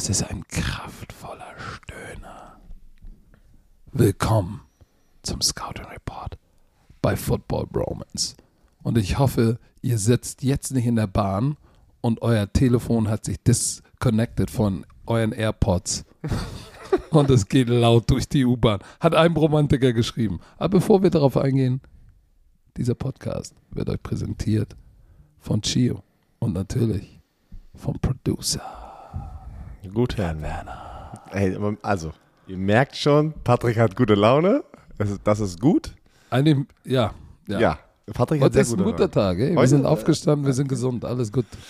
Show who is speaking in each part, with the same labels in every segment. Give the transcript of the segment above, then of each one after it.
Speaker 1: Das ist ein kraftvoller Stöhner. Willkommen zum Scouting Report bei Football Bromance. Und ich hoffe, ihr sitzt jetzt nicht in der Bahn und euer Telefon hat sich disconnected von euren AirPods. und es geht laut durch die U-Bahn. Hat ein Romantiker geschrieben. Aber bevor wir darauf eingehen, dieser Podcast wird euch präsentiert von Chio und natürlich vom Producer.
Speaker 2: Gut, Herr Werner. Ey, also, ihr merkt schon, Patrick hat gute Laune. Das ist, das ist gut.
Speaker 1: Eine, ja, ja.
Speaker 2: Ja, Patrick hat
Speaker 1: Heute
Speaker 2: sehr
Speaker 1: ist ein
Speaker 2: gute
Speaker 1: Muttertag, ey. Wir
Speaker 2: Heute-
Speaker 1: sind aufgestanden, wir sind gesund, alles gut.
Speaker 2: Laune.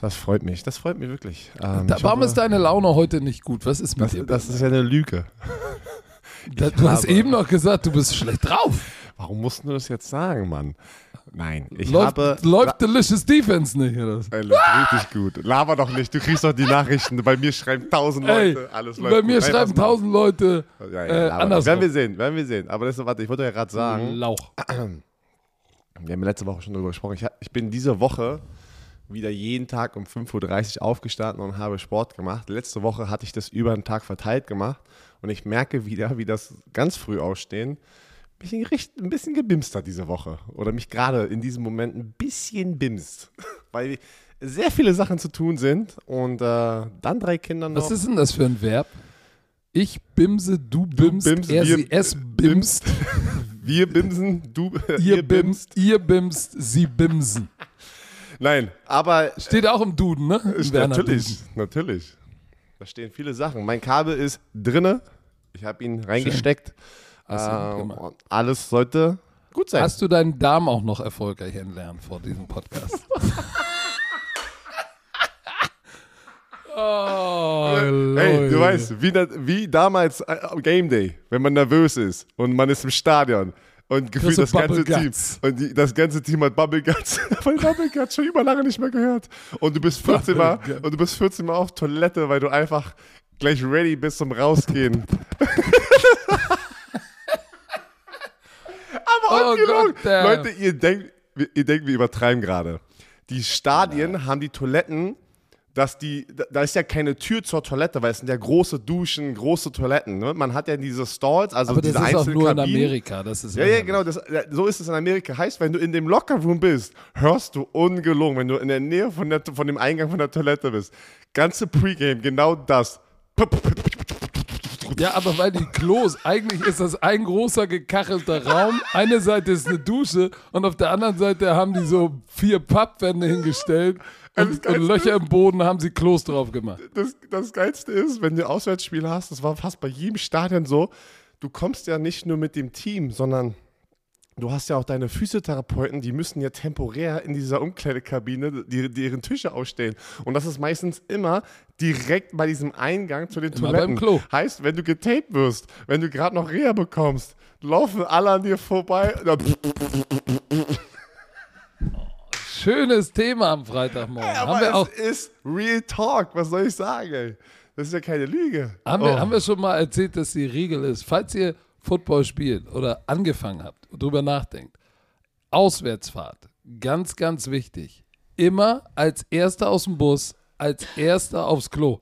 Speaker 2: Das freut mich. Das freut mich wirklich. Ähm,
Speaker 1: Da,
Speaker 2: ich
Speaker 1: warum
Speaker 2: hoffe,
Speaker 1: ist deine Laune heute nicht gut? Was ist mit
Speaker 2: das,
Speaker 1: dir?
Speaker 2: das ist ja eine Lüge.
Speaker 1: Du hast
Speaker 2: habe-
Speaker 1: eben noch gesagt, du bist schlecht drauf.
Speaker 2: Warum musst du das jetzt sagen, Mann? Nein, ich
Speaker 1: läuft,
Speaker 2: habe.
Speaker 1: läuft Delicious Defense nicht, oder?
Speaker 2: Ey, läuft richtig gut. Laber doch nicht. Du kriegst doch die Nachrichten. Bei mir schreiben tausend
Speaker 1: Ey,
Speaker 2: Leute. Alles läuft
Speaker 1: bei mir
Speaker 2: gut.
Speaker 1: Schreiben tausend Leute
Speaker 2: Ja, ja,
Speaker 1: äh, andersrum.
Speaker 2: Werden wir sehen, werden wir sehen. Aber das, warte, ich wollte ja gerade sagen,
Speaker 1: Lauch.
Speaker 2: wir haben letzte Woche schon darüber gesprochen. Ich, ich bin diese Woche wieder jeden Tag um 5.30 Uhr aufgestanden und habe Sport gemacht. Letzte Woche hatte ich das über den Tag verteilt gemacht und ich merke wieder, wie das ganz früh aufstehen ein bisschen, richt- ein bisschen gebimst hat diese Woche. Oder mich gerade in diesem Moment ein bisschen bimst. Weil sehr viele Sachen zu tun sind und äh, dann drei Kinder noch.
Speaker 1: Was ist denn das für ein Verb? Ich bimse, du bimst,
Speaker 2: bimst,
Speaker 1: er,
Speaker 2: wir
Speaker 1: sie, es bimst,
Speaker 2: Wir bimsen, du,
Speaker 1: ihr bimst, ihr bimst, sie bimsen.
Speaker 2: Nein, aber
Speaker 1: Steht auch im Duden, ne? Im
Speaker 2: natürlich,
Speaker 1: Duden.
Speaker 2: natürlich. Da stehen viele Sachen. Mein Kabel ist drinne. Ich habe ihn reingesteckt.
Speaker 1: Hast
Speaker 2: und alles sollte gut sein.
Speaker 1: Hast du deinen Darm auch noch erfolgreich entlernt vor diesem Podcast? oh,
Speaker 2: Hey,
Speaker 1: Leute.
Speaker 2: du weißt, wie, wie damals äh, am Game Day, wenn man nervös ist und man ist im Stadion und gefühlt
Speaker 1: du
Speaker 2: das ganze Team und die, das ganze Team hat Bubble Guts, weil Bubble Guts schon über lange nicht mehr gehört und du bist 14 Mal
Speaker 1: Guts.
Speaker 2: und du bist 14 Mal auf Toilette, weil du einfach gleich ready bist zum rausgehen.
Speaker 1: Oh
Speaker 2: ungelogen.
Speaker 1: Gott, der-
Speaker 2: Leute, ihr denkt, ihr denkt, wir übertreiben gerade. Die Stadien haben die Toiletten, dass die, da- ist ja keine Tür zur Toilette, weil es sind ja große Duschen, große Toiletten. Ne? Man hat ja diese Stalls, also
Speaker 1: Aber das
Speaker 2: diese
Speaker 1: ist auch nur in. Amerika. Das ist
Speaker 2: Ja, ja, genau, das, ja, so ist es in Amerika. Heißt, wenn du in dem Lockerroom bist, hörst du ungelogen, wenn du in der Nähe von, der, von dem Eingang von der Toilette bist. Ganze Pre-Game, genau das.
Speaker 1: Ja, aber weil die Klos, eigentlich ist das ein großer gekachelter Raum. Eine Seite ist eine Dusche und auf der anderen Seite haben die so vier Pappwände hingestellt und, und Löcher im Boden haben sie Klos drauf gemacht.
Speaker 2: das, das Geilste ist, wenn du Auswärtsspiele hast, das war fast bei jedem Stadion so, du kommst ja nicht nur mit dem Team, sondern du hast ja auch deine Physiotherapeuten, die müssen ja temporär in dieser Umkleidekabine die, deren Tische ausstellen. Und das ist meistens immer direkt bei diesem Eingang zu den
Speaker 1: Immer
Speaker 2: Toiletten.
Speaker 1: beim Klo.
Speaker 2: Heißt, wenn du getaped wirst, wenn du gerade noch Reha bekommst, laufen alle an dir vorbei.
Speaker 1: Schönes Thema am Freitagmorgen.
Speaker 2: Aber
Speaker 1: haben wir
Speaker 2: es
Speaker 1: auch
Speaker 2: ist Real Talk, was soll ich sagen? ey? Das ist ja keine Lüge.
Speaker 1: Haben, wir,
Speaker 2: Oh.
Speaker 1: haben wir schon mal erzählt, dass die Regel ist, falls ihr Football spielt oder angefangen habt und drüber nachdenkt, Auswärtsfahrt, ganz, ganz wichtig, immer als Erster aus dem Bus, als Erster aufs Klo.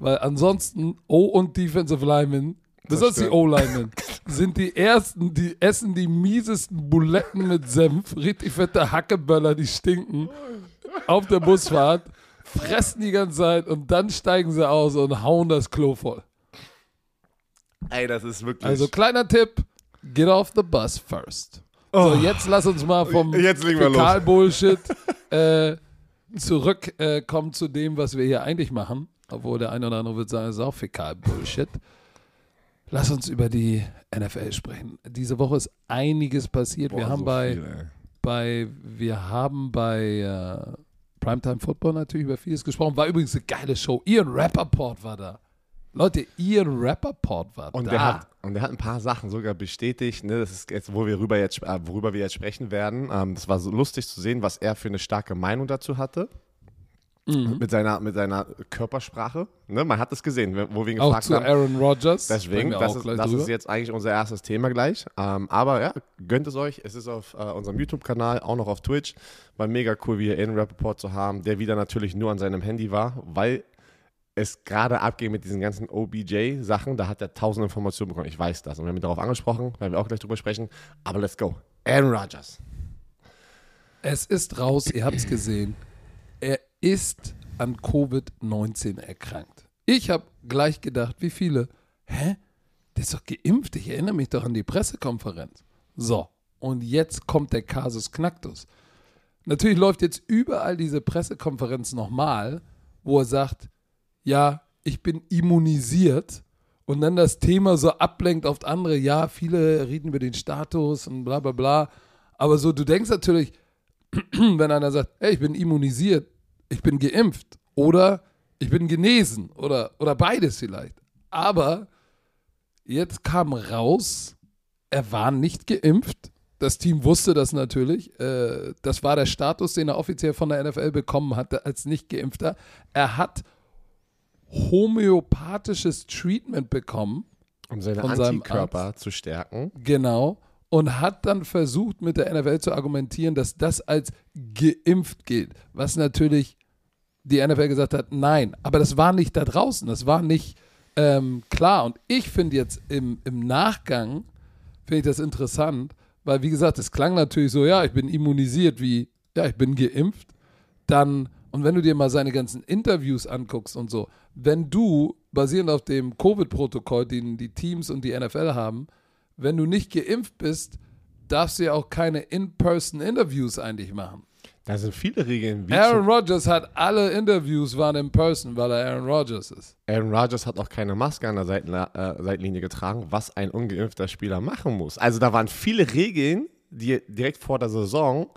Speaker 1: Weil ansonsten O und Defensive Linemen, besonders die. O-Linemen, sind die Ersten, die essen die miesesten Buletten mit Senf, richtig fette Hackeböller, die stinken, auf der Busfahrt, fressen die ganze Zeit und dann steigen sie aus und hauen das Klo voll.
Speaker 2: Ey, das ist wirklich.
Speaker 1: Also kleiner Tipp, get off the bus first. So, jetzt lass uns mal vom
Speaker 2: Oh. Wir.
Speaker 1: Fäkal-Bullshit äh, zurückkommen äh, zu dem, was wir hier eigentlich machen. Obwohl der eine oder andere wird sagen, es ist auch Fäkal-Bullshit. Lass uns über die NFL sprechen. Diese Woche ist einiges passiert. wir
Speaker 2: Boah,
Speaker 1: haben
Speaker 2: so
Speaker 1: bei,
Speaker 2: viel,
Speaker 1: bei, wir haben bei äh, Primetime Football natürlich über vieles gesprochen. War übrigens eine geile Show. Ian Rappaport war da. Leute, Ian Rappaport war
Speaker 2: Und
Speaker 1: da.
Speaker 2: der, hat, und der hat ein paar Sachen sogar bestätigt. Ne? Das ist jetzt, wo wir rüber jetzt, äh, worüber wir jetzt sprechen werden. Ähm, das war so lustig zu sehen, was er für eine starke Meinung dazu hatte.
Speaker 1: Mhm.
Speaker 2: Mit, seiner, mit seiner Körpersprache. Ne? Man hat es gesehen, wo wir ihn
Speaker 1: Auch
Speaker 2: gefragt
Speaker 1: zu
Speaker 2: haben.
Speaker 1: Aaron Rodgers.
Speaker 2: Deswegen, das,
Speaker 1: auch
Speaker 2: ist, das ist jetzt eigentlich unser erstes Thema gleich. Ähm, aber ja, gönnt es euch. Es ist auf äh, unserem YouTube-Kanal, auch noch auf Twitch. War mega cool, wie hier Aiden Rappaport zu haben, der wieder natürlich nur an seinem Handy war, weil es gerade abgeht mit diesen ganzen OBJ-Sachen. Da hat er tausend Informationen bekommen. Ich weiß das. Und wir haben ihn darauf angesprochen, werden wir auch gleich drüber sprechen. Aber let's go. Aaron Rodgers.
Speaker 1: Es ist raus, ihr habt es gesehen. Er ist an Covid-19 erkrankt. Ich habe gleich gedacht, wie viele? Hä? Der ist doch geimpft. Ich erinnere mich doch an die Pressekonferenz. So, und jetzt kommt der Kasus Knacktus. Natürlich läuft jetzt überall diese Pressekonferenz nochmal, wo er sagt, ja, ich bin immunisiert und dann das Thema so ablenkt auf andere, ja, viele reden über den Status und bla bla bla. Aber so, du denkst natürlich, wenn einer sagt, hey, ich bin immunisiert, ich bin geimpft oder ich bin genesen oder, oder beides vielleicht. Aber jetzt kam raus, er war nicht geimpft. Das Team wusste das natürlich. Äh, das war der Status, den er offiziell von der NFL bekommen hatte als nicht geimpfter. Er hat homöopathisches Treatment bekommen.
Speaker 2: Um seine
Speaker 1: Von
Speaker 2: Antikörper
Speaker 1: Arzt.
Speaker 2: zu stärken.
Speaker 1: Genau. Und hat dann versucht, mit der NFL zu argumentieren, dass das als geimpft gilt. Was natürlich die NFL gesagt hat, nein. Aber das war nicht da draußen. Das war nicht ähm, klar. Und ich finde jetzt im, im Nachgang, finde ich das interessant, weil wie gesagt, es klang natürlich so, ja, ich bin immunisiert, wie, ja, ich bin geimpft. Dann, und wenn du dir mal seine ganzen Interviews anguckst und so, wenn du, basierend auf dem Covid-Protokoll, den die Teams und die NFL haben, wenn du nicht geimpft bist, darfst du ja auch keine In-Person-Interviews eigentlich machen.
Speaker 2: Da sind viele Regeln. Wie
Speaker 1: Aaron Rodgers hat alle Interviews waren in person, weil er Aaron Rodgers ist.
Speaker 2: Aaron Rodgers hat auch keine Maske an der Seitenla äh, Seitenlinie getragen, was ein ungeimpfter Spieler machen muss. Also da waren viele Regeln, die direkt vor der Saison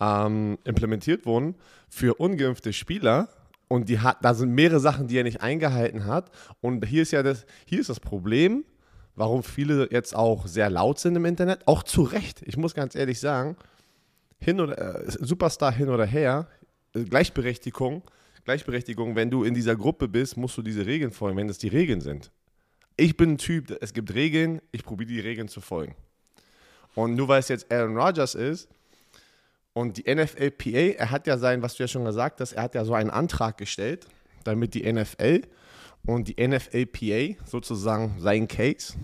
Speaker 2: ähm, implementiert wurden für ungeimpfte Spieler. Und die hat, da sind mehrere Sachen, die er nicht eingehalten hat. Und hier ist ja das, hier ist das Problem, warum viele jetzt auch sehr laut sind im Internet. Auch zu Recht. Ich muss ganz ehrlich sagen, hin oder äh, Superstar hin oder her, äh, Gleichberechtigung, Gleichberechtigung, wenn du in dieser Gruppe bist, musst du diese Regeln folgen, wenn es die Regeln sind. Ich bin ein Typ, es gibt Regeln, ich probiere die Regeln zu folgen. Und nur weil es jetzt Aaron Rodgers ist und die NFLPA, er hat ja sein, was du ja schon gesagt hast, er hat ja so einen Antrag gestellt, damit die NFL und die NFLPA sozusagen seinen Case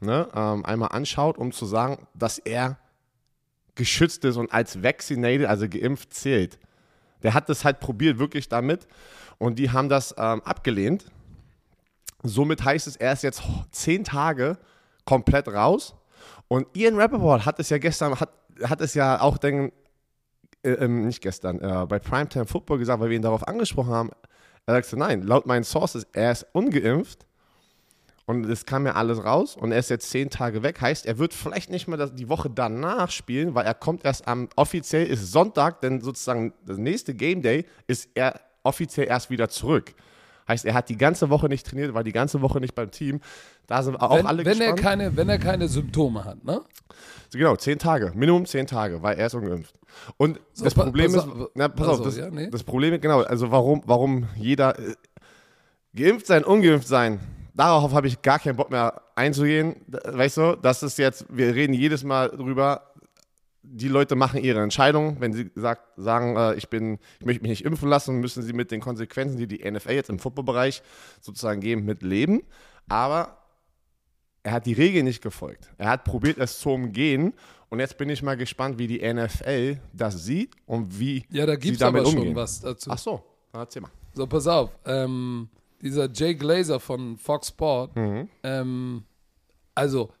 Speaker 2: ne, ähm, einmal anschaut, um zu sagen, dass er geschützt ist und als vaccinated, also geimpft zählt. Der hat das halt probiert, wirklich damit. Und die haben das ähm, abgelehnt. Somit heißt es, er ist jetzt zehn Tage komplett raus. Und Ian Rappaport hat es ja gestern, hat, hat es ja auch dann, äh, ähm, nicht gestern, äh, bei Primetime Football gesagt, weil wir ihn darauf angesprochen haben. Er sagte, nein, laut meinen Sources, er ist ungeimpft. Und es kam ja alles raus und er ist jetzt zehn Tage weg. Heißt, er wird vielleicht nicht mal das, die Woche danach spielen, weil er kommt erst am, offiziell ist Sonntag, denn sozusagen das nächste Game Day ist er offiziell erst wieder zurück. Heißt, er hat die ganze Woche nicht trainiert, war die ganze Woche nicht beim Team. Da sind auch
Speaker 1: wenn,
Speaker 2: alle
Speaker 1: wenn er
Speaker 2: gespannt.
Speaker 1: keine, wenn er keine Symptome hat, ne?
Speaker 2: Genau, zehn Tage, Minimum zehn Tage, weil er ist ungeimpft. Und
Speaker 1: So,
Speaker 2: das Problem ist, na, pass
Speaker 1: also,
Speaker 2: auf, das,
Speaker 1: ja, nee.
Speaker 2: das Problem ist, genau, also warum, warum jeder äh, geimpft sein, ungeimpft sein, darauf habe ich gar keinen Bock mehr einzugehen. Weißt du, das ist jetzt, wir reden jedes Mal drüber, die Leute machen ihre Entscheidung. Wenn sie sagt, sagen, äh, ich, bin, ich möchte mich nicht impfen lassen, müssen sie mit den Konsequenzen, die die NFL jetzt im Footballbereich sozusagen geben, mit leben. Aber er hat die Regel nicht gefolgt. Er hat probiert, es zu umgehen. Und jetzt bin ich mal gespannt, wie die NFL das sieht und wie
Speaker 1: Ja, da
Speaker 2: sie
Speaker 1: gibt es
Speaker 2: damit
Speaker 1: aber schon
Speaker 2: umgehen.
Speaker 1: was dazu.
Speaker 2: Ach so, dann erzähl mal.
Speaker 1: So, pass auf. Ähm, dieser Jay Glazer von Fox Sport,
Speaker 2: Mhm.
Speaker 1: ähm, also,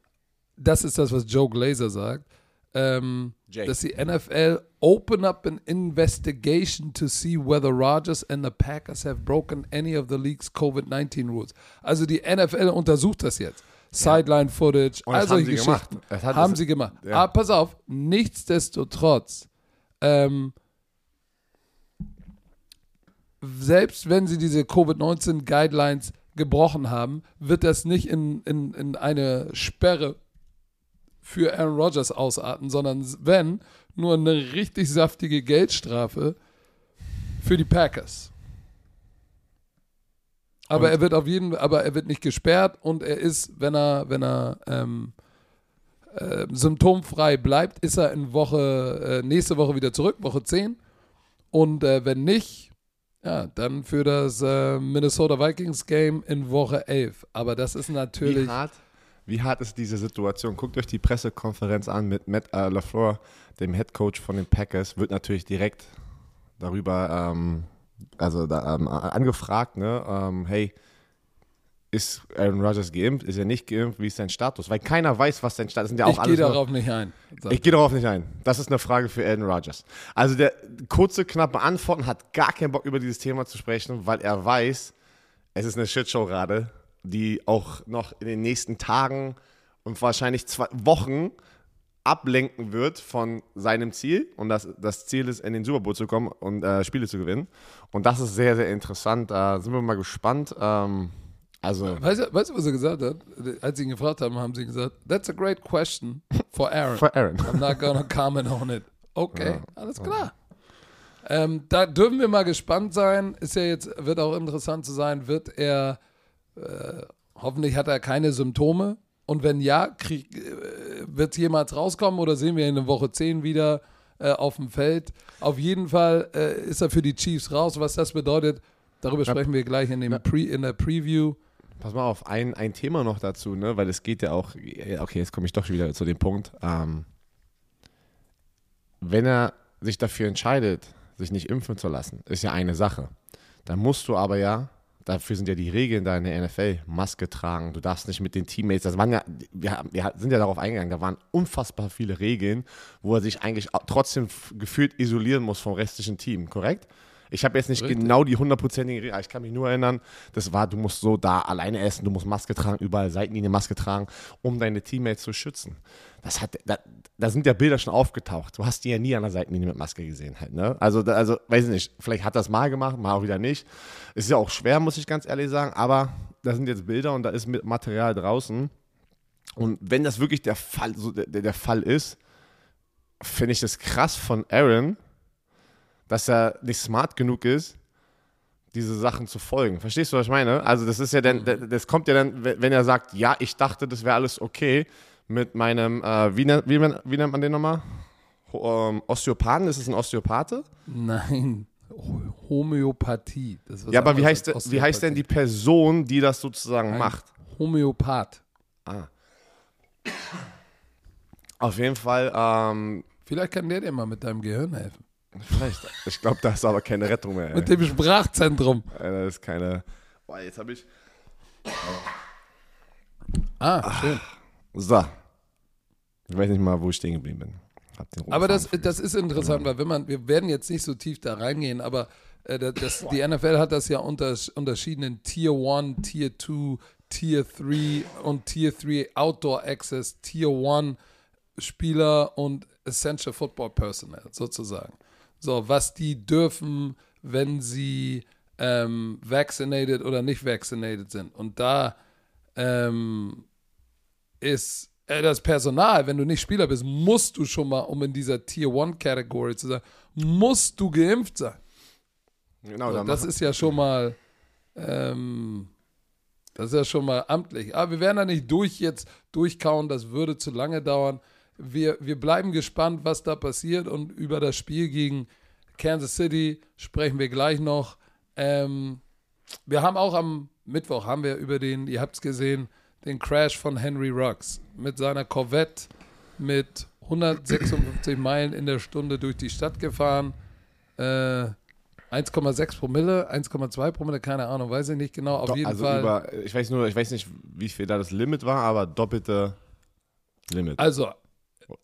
Speaker 1: das ist das, was Joe Glazer sagt. Ähm, dass die NFL open up an investigation to see whether Rodgers and the Packers have broken any of the league's COVID-19 rules. Also die NFL untersucht das jetzt. Sideline Footage,
Speaker 2: Und das
Speaker 1: also
Speaker 2: haben
Speaker 1: solche
Speaker 2: sie gemacht.
Speaker 1: Geschichten.
Speaker 2: Hat-
Speaker 1: haben sie gemacht.
Speaker 2: ja.
Speaker 1: Aber pass auf, nichtsdestotrotz, ähm, selbst wenn sie diese Covid-19-Guidelines gebrochen haben, wird das nicht in, in, in eine Sperre für Aaron Rodgers ausarten, sondern wenn, nur eine richtig saftige Geldstrafe für die Packers. Aber
Speaker 2: Und-
Speaker 1: er wird auf jeden aber er wird nicht gesperrt und er ist, wenn er, wenn er ähm, äh, symptomfrei bleibt, ist er in Woche, äh, nächste Woche wieder zurück, Woche 10. Und äh, wenn nicht, Ja, dann für das äh, Minnesota Vikings Game in Woche 11. Aber das ist natürlich.
Speaker 2: Wie hart, wie hart ist diese Situation? Guckt euch die Pressekonferenz an mit Matt äh, LaFleur, dem Head Coach von den Packers. Wird natürlich direkt darüber ähm, also da, ähm, angefragt, ne? Ähm, hey, ist Aaron Rodgers geimpft? Ist er nicht geimpft? Wie ist sein Status? Weil keiner weiß, was sein Status ist. Ja
Speaker 1: ich gehe darauf nicht ein.
Speaker 2: Ich gehe darauf nicht ein. Das ist eine Frage für Aaron Rodgers. Also der kurze, knappe Antworten hat gar keinen Bock über dieses Thema zu sprechen, weil er weiß, es ist eine Shitshow gerade, die auch noch in den nächsten Tagen und wahrscheinlich zwei Wochen ablenken wird von seinem Ziel. Und das, das Ziel ist, in den Super Bowl zu kommen und äh, Spiele zu gewinnen. Und das ist sehr, sehr interessant. Da sind wir mal gespannt. Ähm, also.
Speaker 1: Weißt du, weißt du, was er gesagt hat? Als sie ihn gefragt haben, haben sie gesagt, That's a great question for Aaron.
Speaker 2: For Aaron.
Speaker 1: I'm not gonna comment on it. Okay, ja. alles klar. Ähm, da dürfen wir mal gespannt sein. Ist ja jetzt, wird auch interessant zu sein, wird er, äh, hoffentlich hat er keine Symptome. Und wenn ja, äh, wird es jemals rauskommen oder sehen wir ihn in Woche 10 wieder äh, auf dem Feld? Auf jeden Fall äh, ist er für die Chiefs raus. Was das bedeutet, darüber sprechen wir gleich in, dem Pre, in der Preview.
Speaker 2: Pass mal auf, ein, ein Thema noch dazu, ne? weil es geht ja auch, okay, jetzt komme ich doch wieder zu dem Punkt. Ähm, wenn er sich dafür entscheidet, sich nicht impfen zu lassen, ist ja eine Sache. Dann musst du aber ja, dafür sind ja die Regeln da in der NFL, Maske tragen, du darfst nicht mit den Teammates, das waren ja, wir, wir sind ja darauf eingegangen, da waren unfassbar viele Regeln, wo er sich eigentlich trotzdem gefühlt isolieren muss vom restlichen Team, korrekt? Ich habe jetzt nicht Richtig. genau die hundertprozentige Regel, ich kann mich nur erinnern, das war, du musst so da alleine essen, du musst Maske tragen, überall Seitenlinie Maske tragen, um deine Teammates zu schützen. Das hat, da, da, sind ja Bilder schon aufgetaucht. Du hast die ja nie an der Seitenlinie mit Maske gesehen halt, ne? Also, also, weiß ich nicht, vielleicht hat das mal gemacht, mal auch wieder nicht. Ist ja auch schwer, muss ich ganz ehrlich sagen, aber da sind jetzt Bilder und da ist Material draußen. Und wenn das wirklich der Fall, so der, der Fall ist, finde ich das krass von Aaron, dass er nicht smart genug ist, diese Sachen zu folgen. Verstehst du, was ich meine? Also das ist ja dann, mhm. das kommt ja dann, wenn er sagt, ja, ich dachte, das wäre alles okay mit meinem, äh, wie, nennt, wie, wie, nennt man den nochmal? Ähm, Osteopathen, ist es ein Osteopathe?
Speaker 1: Nein, Homöopathie.
Speaker 2: ja, aber wie heißt, wie heißt denn die Person, die das sozusagen ein macht?
Speaker 1: Homöopath.
Speaker 2: Ah. Auf jeden Fall. Ähm,
Speaker 1: Vielleicht kann der dir mal mit deinem Gehirn helfen.
Speaker 2: Vielleicht. Ich glaube, da ist aber keine Rettung mehr.
Speaker 1: Mit dem Sprachzentrum.
Speaker 2: Das ist keine. Boah, jetzt habe ich.
Speaker 1: Ah, schön.
Speaker 2: So. Ich weiß nicht mal, wo ich stehen geblieben bin.
Speaker 1: Aber das, das ist interessant, weil wenn man, wir werden jetzt nicht so tief da reingehen, aber äh, das, die NFL hat das ja unter, unterschieden in Tier 1, Tier 2, Tier 3 und Tier 3 Outdoor Access, Tier 1 Spieler und Essential Football Personnel sozusagen. So, was die dürfen, wenn sie ähm, vaccinated oder nicht vaccinated sind. Und da ähm, ist äh, das Personal, wenn du nicht Spieler bist, musst du schon mal, um in dieser Tier 1 Category zu sein, musst du geimpft sein. Genau, so, das ist ja schon mal ähm, das ist ja schon mal amtlich. Aber wir werden da nicht durch jetzt durchkauen, das würde zu lange dauern wir, wir bleiben gespannt, was da passiert und über das Spiel gegen Kansas City sprechen wir gleich noch. Ähm, wir haben auch am Mittwoch haben wir über den, ihr habt es gesehen, den Crash von Henry Ruggs mit seiner Corvette mit 156 Meilen in der Stunde durch die Stadt gefahren. Äh, 1,6 Promille, 1,2 Promille, keine Ahnung, weiß ich nicht genau. Auf Do jeden also Fall. Über,
Speaker 2: ich weiß nur, ich weiß nicht, wie viel da das Limit war, aber doppelte Limit.
Speaker 1: Also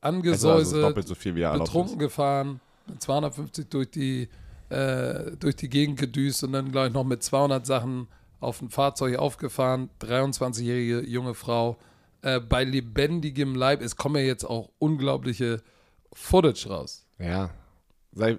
Speaker 1: angesäuselt, also so betrunken gefahren, 250 durch die, äh, durch die Gegend gedüst und dann gleich noch mit 200 Sachen auf ein Fahrzeug aufgefahren. 23-jährige junge Frau äh, bei lebendigem Leib. Es kommen ja jetzt auch unglaubliche Footage raus.
Speaker 2: Ja. Sei,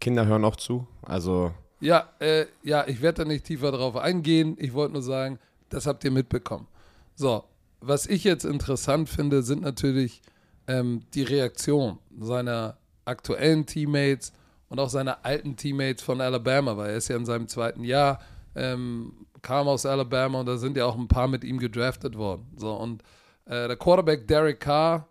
Speaker 2: Kinder hören auch zu. Also.
Speaker 1: Ja, äh, ja, ich werde da nicht tiefer drauf eingehen. Ich wollte nur sagen, das habt ihr mitbekommen. So, was ich jetzt interessant finde, sind natürlich ähm, die Reaktion seiner aktuellen Teammates und auch seiner alten Teammates von Alabama, weil er ist ja in seinem zweiten Jahr, ähm, kam aus Alabama und da sind ja auch ein paar mit ihm gedraftet worden. So, und äh, der Quarterback Derek Carr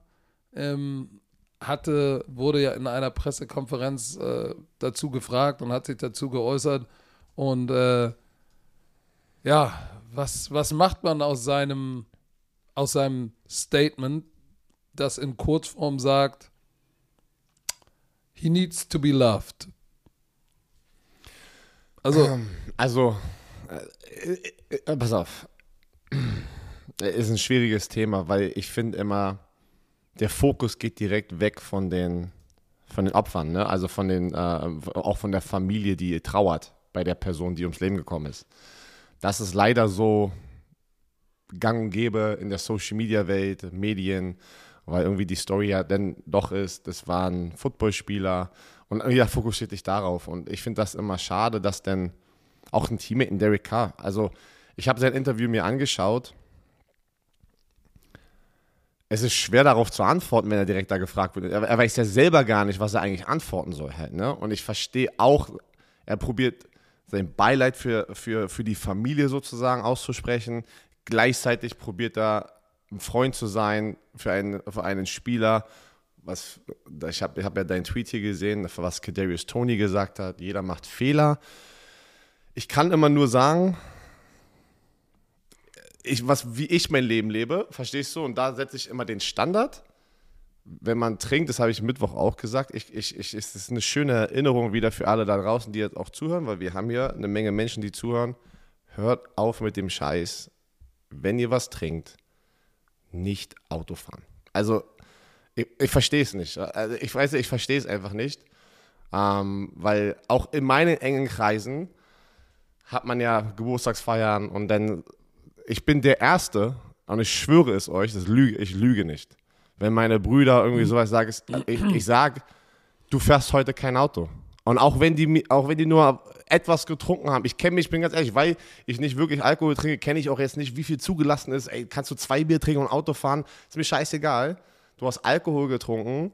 Speaker 1: ähm, hatte, wurde ja in einer Pressekonferenz äh, dazu gefragt und hat sich dazu geäußert. Und äh, ja, was, was macht man aus seinem, aus seinem Statement, das in Kurzform sagt, he needs to be loved?
Speaker 2: Also, also, äh, äh, äh, pass auf. Ist ein schwieriges Thema, weil ich finde immer, der Fokus geht direkt weg von den, von den Opfern, ne? also von den, äh, auch von der Familie, die trauert bei der Person, die ums Leben gekommen ist. Das ist leider so gang und gäbe in der Social Media Welt, Medien, weil irgendwie die Story ja dann doch ist, das waren Footballspieler und jeder fokussiert sich darauf. Und ich finde das immer schade, dass denn auch ein Teammate in Derek Carr, also ich habe sein Interview mir angeschaut es ist schwer darauf zu antworten, wenn er direkt da gefragt wird. Er, er weiß ja selber gar nicht, was er eigentlich antworten soll. Halt, ne? Und ich verstehe auch, er probiert sein Beileid für, für, für die Familie sozusagen auszusprechen. Gleichzeitig probiert er ein Freund zu sein für einen, für einen Spieler. Was, ich habe ich hab ja deinen Tweet hier gesehen, was Kadarius Tony gesagt hat. Jeder macht Fehler. Ich kann immer nur sagen, ich, was, wie ich mein Leben lebe, verstehst du? Und da setze ich immer den Standard. Wenn man trinkt, das habe ich Mittwoch auch gesagt, ich, ich, ich, es ist eine schöne Erinnerung wieder für alle da draußen, die jetzt auch zuhören, weil wir haben hier eine Menge Menschen, die zuhören. Hört auf mit dem Scheiß. Wenn ihr was trinkt, nicht Auto fahren. Also, ich, ich verstehe es nicht. Also, ich weiß, ich verstehe es einfach nicht. Ähm, weil auch in meinen engen Kreisen hat man ja Geburtstagsfeiern und dann ich bin der Erste, und ich schwöre es euch, das lüge, ich lüge nicht. Wenn meine Brüder irgendwie sowas sagen, ich, ich sage, du fährst heute kein Auto. Und auch wenn die, auch wenn die nur etwas getrunken haben, ich kenne mich, ich bin ganz ehrlich, weil ich nicht wirklich Alkohol trinke, kenne ich auch jetzt nicht, wie viel zugelassen ist. Ey, kannst du zwei Bier trinken und Auto fahren? Ist mir scheißegal. Du hast Alkohol getrunken,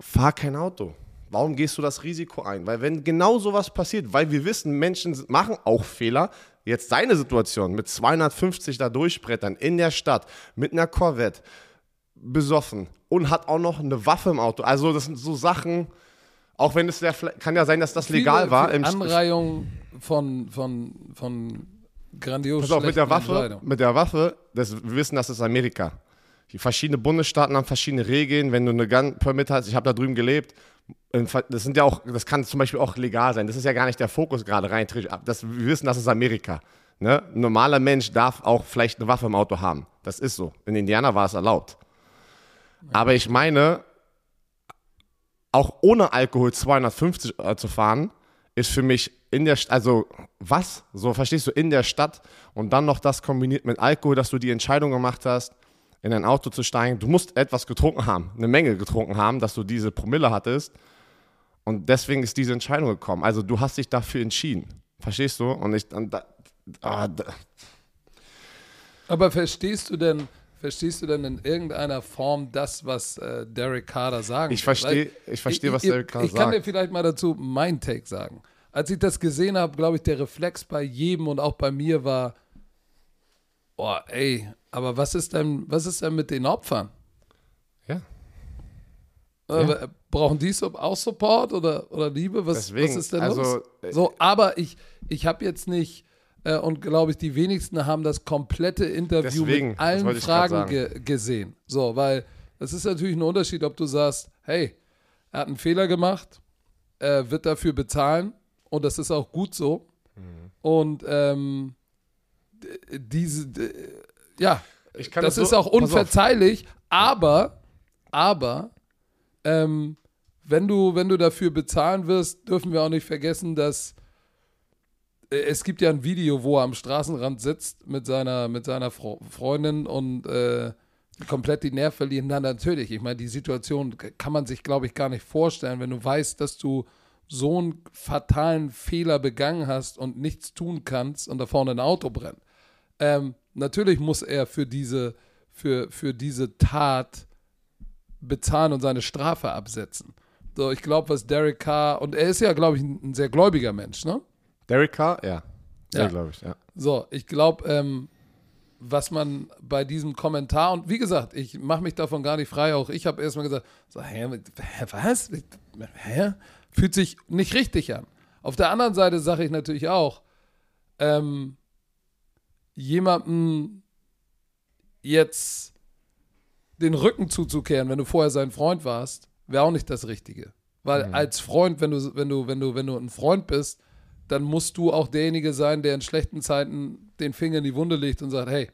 Speaker 2: fahr kein Auto. Warum gehst du das Risiko ein? Weil wenn genau sowas passiert, weil wir wissen, Menschen machen auch Fehler, jetzt seine Situation mit 250 da durchbrettern in der Stadt mit einer Corvette besoffen und hat auch noch eine Waffe im Auto. Also das sind so Sachen, auch wenn es der, kann ja sein, dass das legal
Speaker 1: viele,
Speaker 2: war.
Speaker 1: Viele Anreihung von, von, von grandios
Speaker 2: Pass auf, mit der Waffe, mit der Waffe, das, wir wissen, das ist Amerika. Die verschiedenen Bundesstaaten haben verschiedene Regeln. Wenn du eine Gun Permit hast, ich habe da drüben gelebt, das sind ja auch, das kann zum Beispiel auch legal sein. Das ist ja gar nicht der Fokus gerade rein. Das, wir wissen, das ist Amerika. Ne? Ein normaler Mensch darf auch vielleicht eine Waffe im Auto haben. Das ist so. In Indiana war es erlaubt. Aber ich meine, auch ohne Alkohol 250 äh, zu fahren, ist für mich in der, Stadt, also was? So verstehst du, in der Stadt und dann noch das kombiniert mit Alkohol, dass du die Entscheidung gemacht hast, in ein Auto zu steigen. Du musst etwas getrunken haben, eine Menge getrunken haben, dass du diese Promille hattest. Und deswegen ist diese Entscheidung gekommen. Also du hast dich dafür entschieden. Verstehst du? Und ich und da, ah, da.
Speaker 1: Aber verstehst du denn, verstehst du denn in irgendeiner Form das, was äh, Derek Carter sagt?
Speaker 2: Ich verstehe, ich verstehe, was Derek Carter
Speaker 1: sagt. Ich kann dir vielleicht mal dazu mein Take sagen. Als ich das gesehen habe, glaube ich, der Reflex bei jedem und auch bei mir war, oh, ey, aber was ist denn, was ist denn mit den Opfern?
Speaker 2: Ja.
Speaker 1: Äh, ja. Brauchen die auch Support oder, oder Liebe? Was, Deswegen, was ist denn also, los? Äh, so, aber ich, ich habe jetzt nicht, äh, und glaube ich, die wenigsten haben das komplette Interview Deswegen, mit allen Fragen ge gesehen. So, weil es ist natürlich ein Unterschied, ob du sagst, hey, er hat einen Fehler gemacht, er wird dafür bezahlen und das ist auch gut so. Mhm. Und ähm, diese, ja, das so, ist auch unverzeihlich, aber, aber, ähm, wenn du, wenn du dafür bezahlen wirst, dürfen wir auch nicht vergessen, dass es gibt ja ein Video, wo er am Straßenrand sitzt mit seiner, mit seiner Freundin und äh, komplett die Nerven verlieren. Na, natürlich. Ich meine, die Situation kann man sich, glaube ich, gar nicht vorstellen, wenn du weißt, dass du so einen fatalen Fehler begangen hast und nichts tun kannst und da vorne ein Auto brennt. Ähm, natürlich muss er für diese, für, für diese Tat bezahlen und seine Strafe absetzen. So, ich glaube, was Derek Carr, und er ist ja, glaube ich, ein, ein, sehr gläubiger Mensch, ne?
Speaker 2: Derek Carr, ja. Sehr ja. glaube ich, ja.
Speaker 1: So, ich glaube, ähm, was man bei diesem Kommentar, und wie gesagt, ich mache mich davon gar nicht frei, auch ich habe erstmal gesagt, so, hä, was? Hä? Fühlt sich nicht richtig an. Auf der anderen Seite sage ich natürlich auch, ähm, jemanden jetzt den Rücken zuzukehren, wenn du vorher sein Freund warst, wäre auch nicht das Richtige. Weil mhm. als Freund, wenn du, wenn du, wenn du, wenn du ein Freund bist, dann musst du auch derjenige sein, der in schlechten Zeiten den Finger in die Wunde legt und sagt, hey,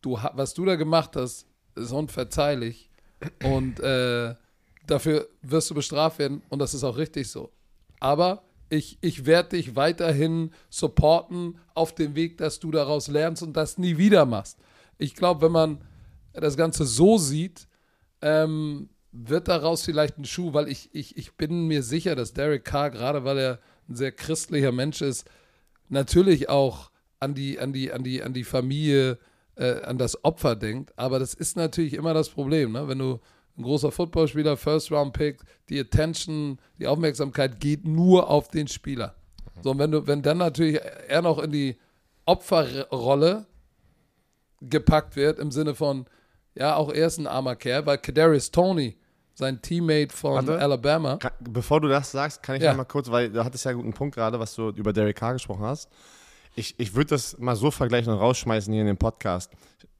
Speaker 1: du, was du da gemacht hast, ist unverzeihlich und äh, dafür wirst du bestraft werden und das ist auch richtig so. Aber ich, ich werde dich weiterhin supporten auf dem Weg, dass du daraus lernst und das nie wieder machst. Ich glaube, wenn man das Ganze so sieht, ähm, wird daraus vielleicht ein Schuh, weil ich, ich, ich bin mir sicher, dass Derek Carr, gerade weil er ein sehr christlicher Mensch ist, natürlich auch an die, an die, an die, an die Familie, äh, an das Opfer denkt. Aber das ist natürlich immer das Problem, ne? wenn du ein großer Footballspieler, First-Round-Pick, die Attention, die Aufmerksamkeit geht nur auf den Spieler. So, und wenn du, wenn dann natürlich er noch in die Opferrolle gepackt wird, im Sinne von, ja, auch er ist ein armer Kerl, weil Kadarius Tony, sein Teammate von Warte, Alabama.
Speaker 2: Kann, bevor du das sagst, kann ich ja. mal kurz, weil du hattest ja einen guten Punkt gerade, was du über Derek Carr gesprochen hast. Ich, ich würde das mal so vergleichen und rausschmeißen hier in den Podcast.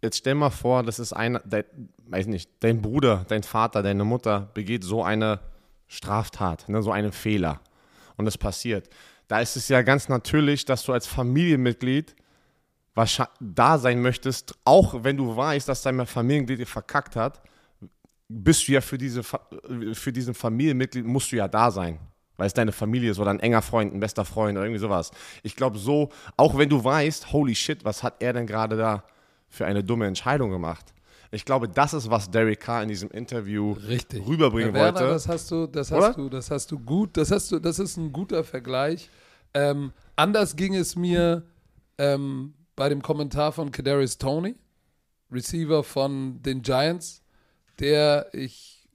Speaker 2: Jetzt stell mal vor, das ist ein, dein, weiß nicht, dein Bruder, dein Vater, deine Mutter begeht so eine Straftat, ne, so einen Fehler. Und das passiert. Da ist es ja ganz natürlich, dass du als Familienmitglied da sein möchtest, auch wenn du weißt, dass dein Familienmitglied verkackt hat, bist du ja für, diese, für diesen Familienmitglied, musst du ja da sein. Weil es deine Familie ist oder ein enger Freund, ein bester Freund oder irgendwie sowas. Ich glaube so, auch wenn du weißt, holy shit, was hat er denn gerade da für eine dumme Entscheidung gemacht? Ich glaube, das ist, was Derek Carr in diesem Interview
Speaker 1: Richtig.
Speaker 2: rüberbringen Werner, wollte.
Speaker 1: Das hast du, das hast du, das hast du gut, das hast du, das ist ein guter Vergleich. Ähm, anders ging es mir ähm, bei dem Kommentar von Kadarius Tony, Receiver von den Giants, der ich,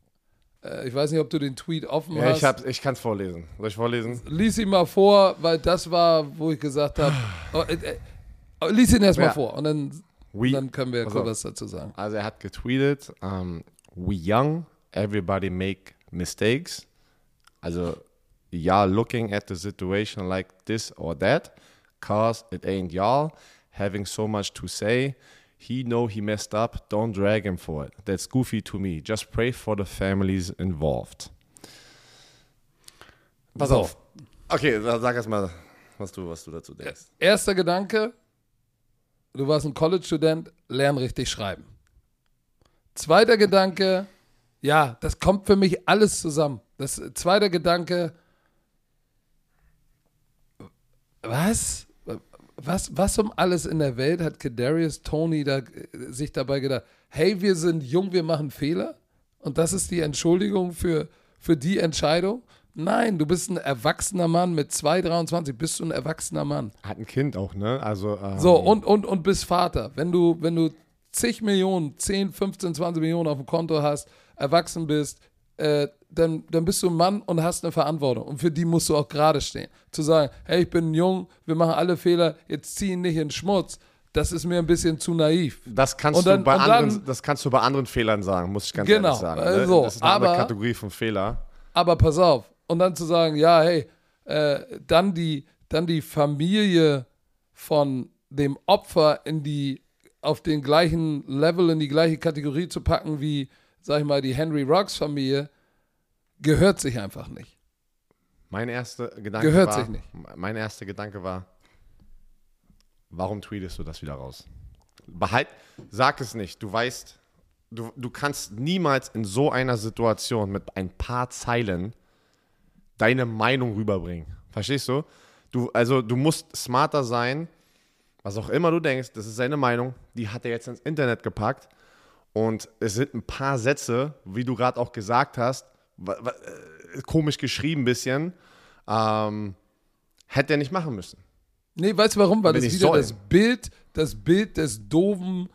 Speaker 1: äh, ich weiß nicht, ob du den Tweet offen
Speaker 2: ja,
Speaker 1: hast.
Speaker 2: Ich, ich kann es vorlesen. Soll ich vorlesen?
Speaker 1: Lies ihn mal vor, weil das war, wo ich gesagt habe, oh, äh, äh, lies ihn erstmal ja. vor und dann, We, dann können wir kurz was dazu sagen.
Speaker 2: Also er hat getweetet, um, we young, everybody make mistakes. Also, y'all looking at the situation like this or that, cause it ain't y'all having so much to say. He know he messed up. Don't drag him for it. That's goofy to me. Just pray for the families involved. Pass so. auf. Okay, sag erst mal, was du, was du dazu denkst.
Speaker 1: Erster Gedanke, du warst ein College-Student, lern richtig schreiben. Zweiter Gedanke, ja, das kommt für mich alles zusammen. Das zweite Gedanke, was? Was, was um alles in der Welt hat Kadarius Tony da, sich dabei gedacht, hey, wir sind jung, wir machen Fehler? Und das ist die Entschuldigung für, für die Entscheidung? Nein, du bist ein erwachsener Mann mit 2, 23, bist du ein erwachsener Mann.
Speaker 2: Hat ein Kind auch, ne? Also,
Speaker 1: ähm so, und, und, und bist Vater. Wenn du, wenn du zig Millionen, 10, 15, 20 Millionen auf dem Konto hast, erwachsen bist, äh, dann, dann bist du ein Mann und hast eine Verantwortung. Und für die musst du auch gerade stehen. Zu sagen, hey, ich bin jung, wir machen alle Fehler, jetzt zieh ihn nicht in den Schmutz. Das ist mir ein bisschen zu naiv.
Speaker 2: Das kannst, dann, du, bei anderen, dann, das kannst du bei anderen Fehlern sagen, muss ich ganz genau, ehrlich sagen. Ne?
Speaker 1: So,
Speaker 2: das ist eine aber, andere Kategorie von Fehler.
Speaker 1: Aber pass auf. Und dann zu sagen, ja, hey, äh, dann, die, dann die Familie von dem Opfer in die, auf den gleichen Level, in die gleiche Kategorie zu packen wie, sag ich mal, die Henry Rocks Familie, gehört sich einfach nicht.
Speaker 2: Mein erster Gedanke
Speaker 1: gehört
Speaker 2: war,
Speaker 1: sich nicht.
Speaker 2: Mein erster Gedanke war, warum tweetest du das wieder raus? Behalt, sag es nicht. Du weißt, du, du kannst niemals in so einer Situation mit ein paar Zeilen deine Meinung rüberbringen. Verstehst du? Du, also du musst smarter sein, was auch immer du denkst, das ist seine Meinung, die hat er jetzt ins Internet gepackt. Und es sind ein paar Sätze, wie du gerade auch gesagt hast, äh, komisch geschrieben ein bisschen. Ähm, hätte er nicht machen müssen.
Speaker 1: Nee, weißt du warum? Weil das wieder das Bild, das Bild des doofen,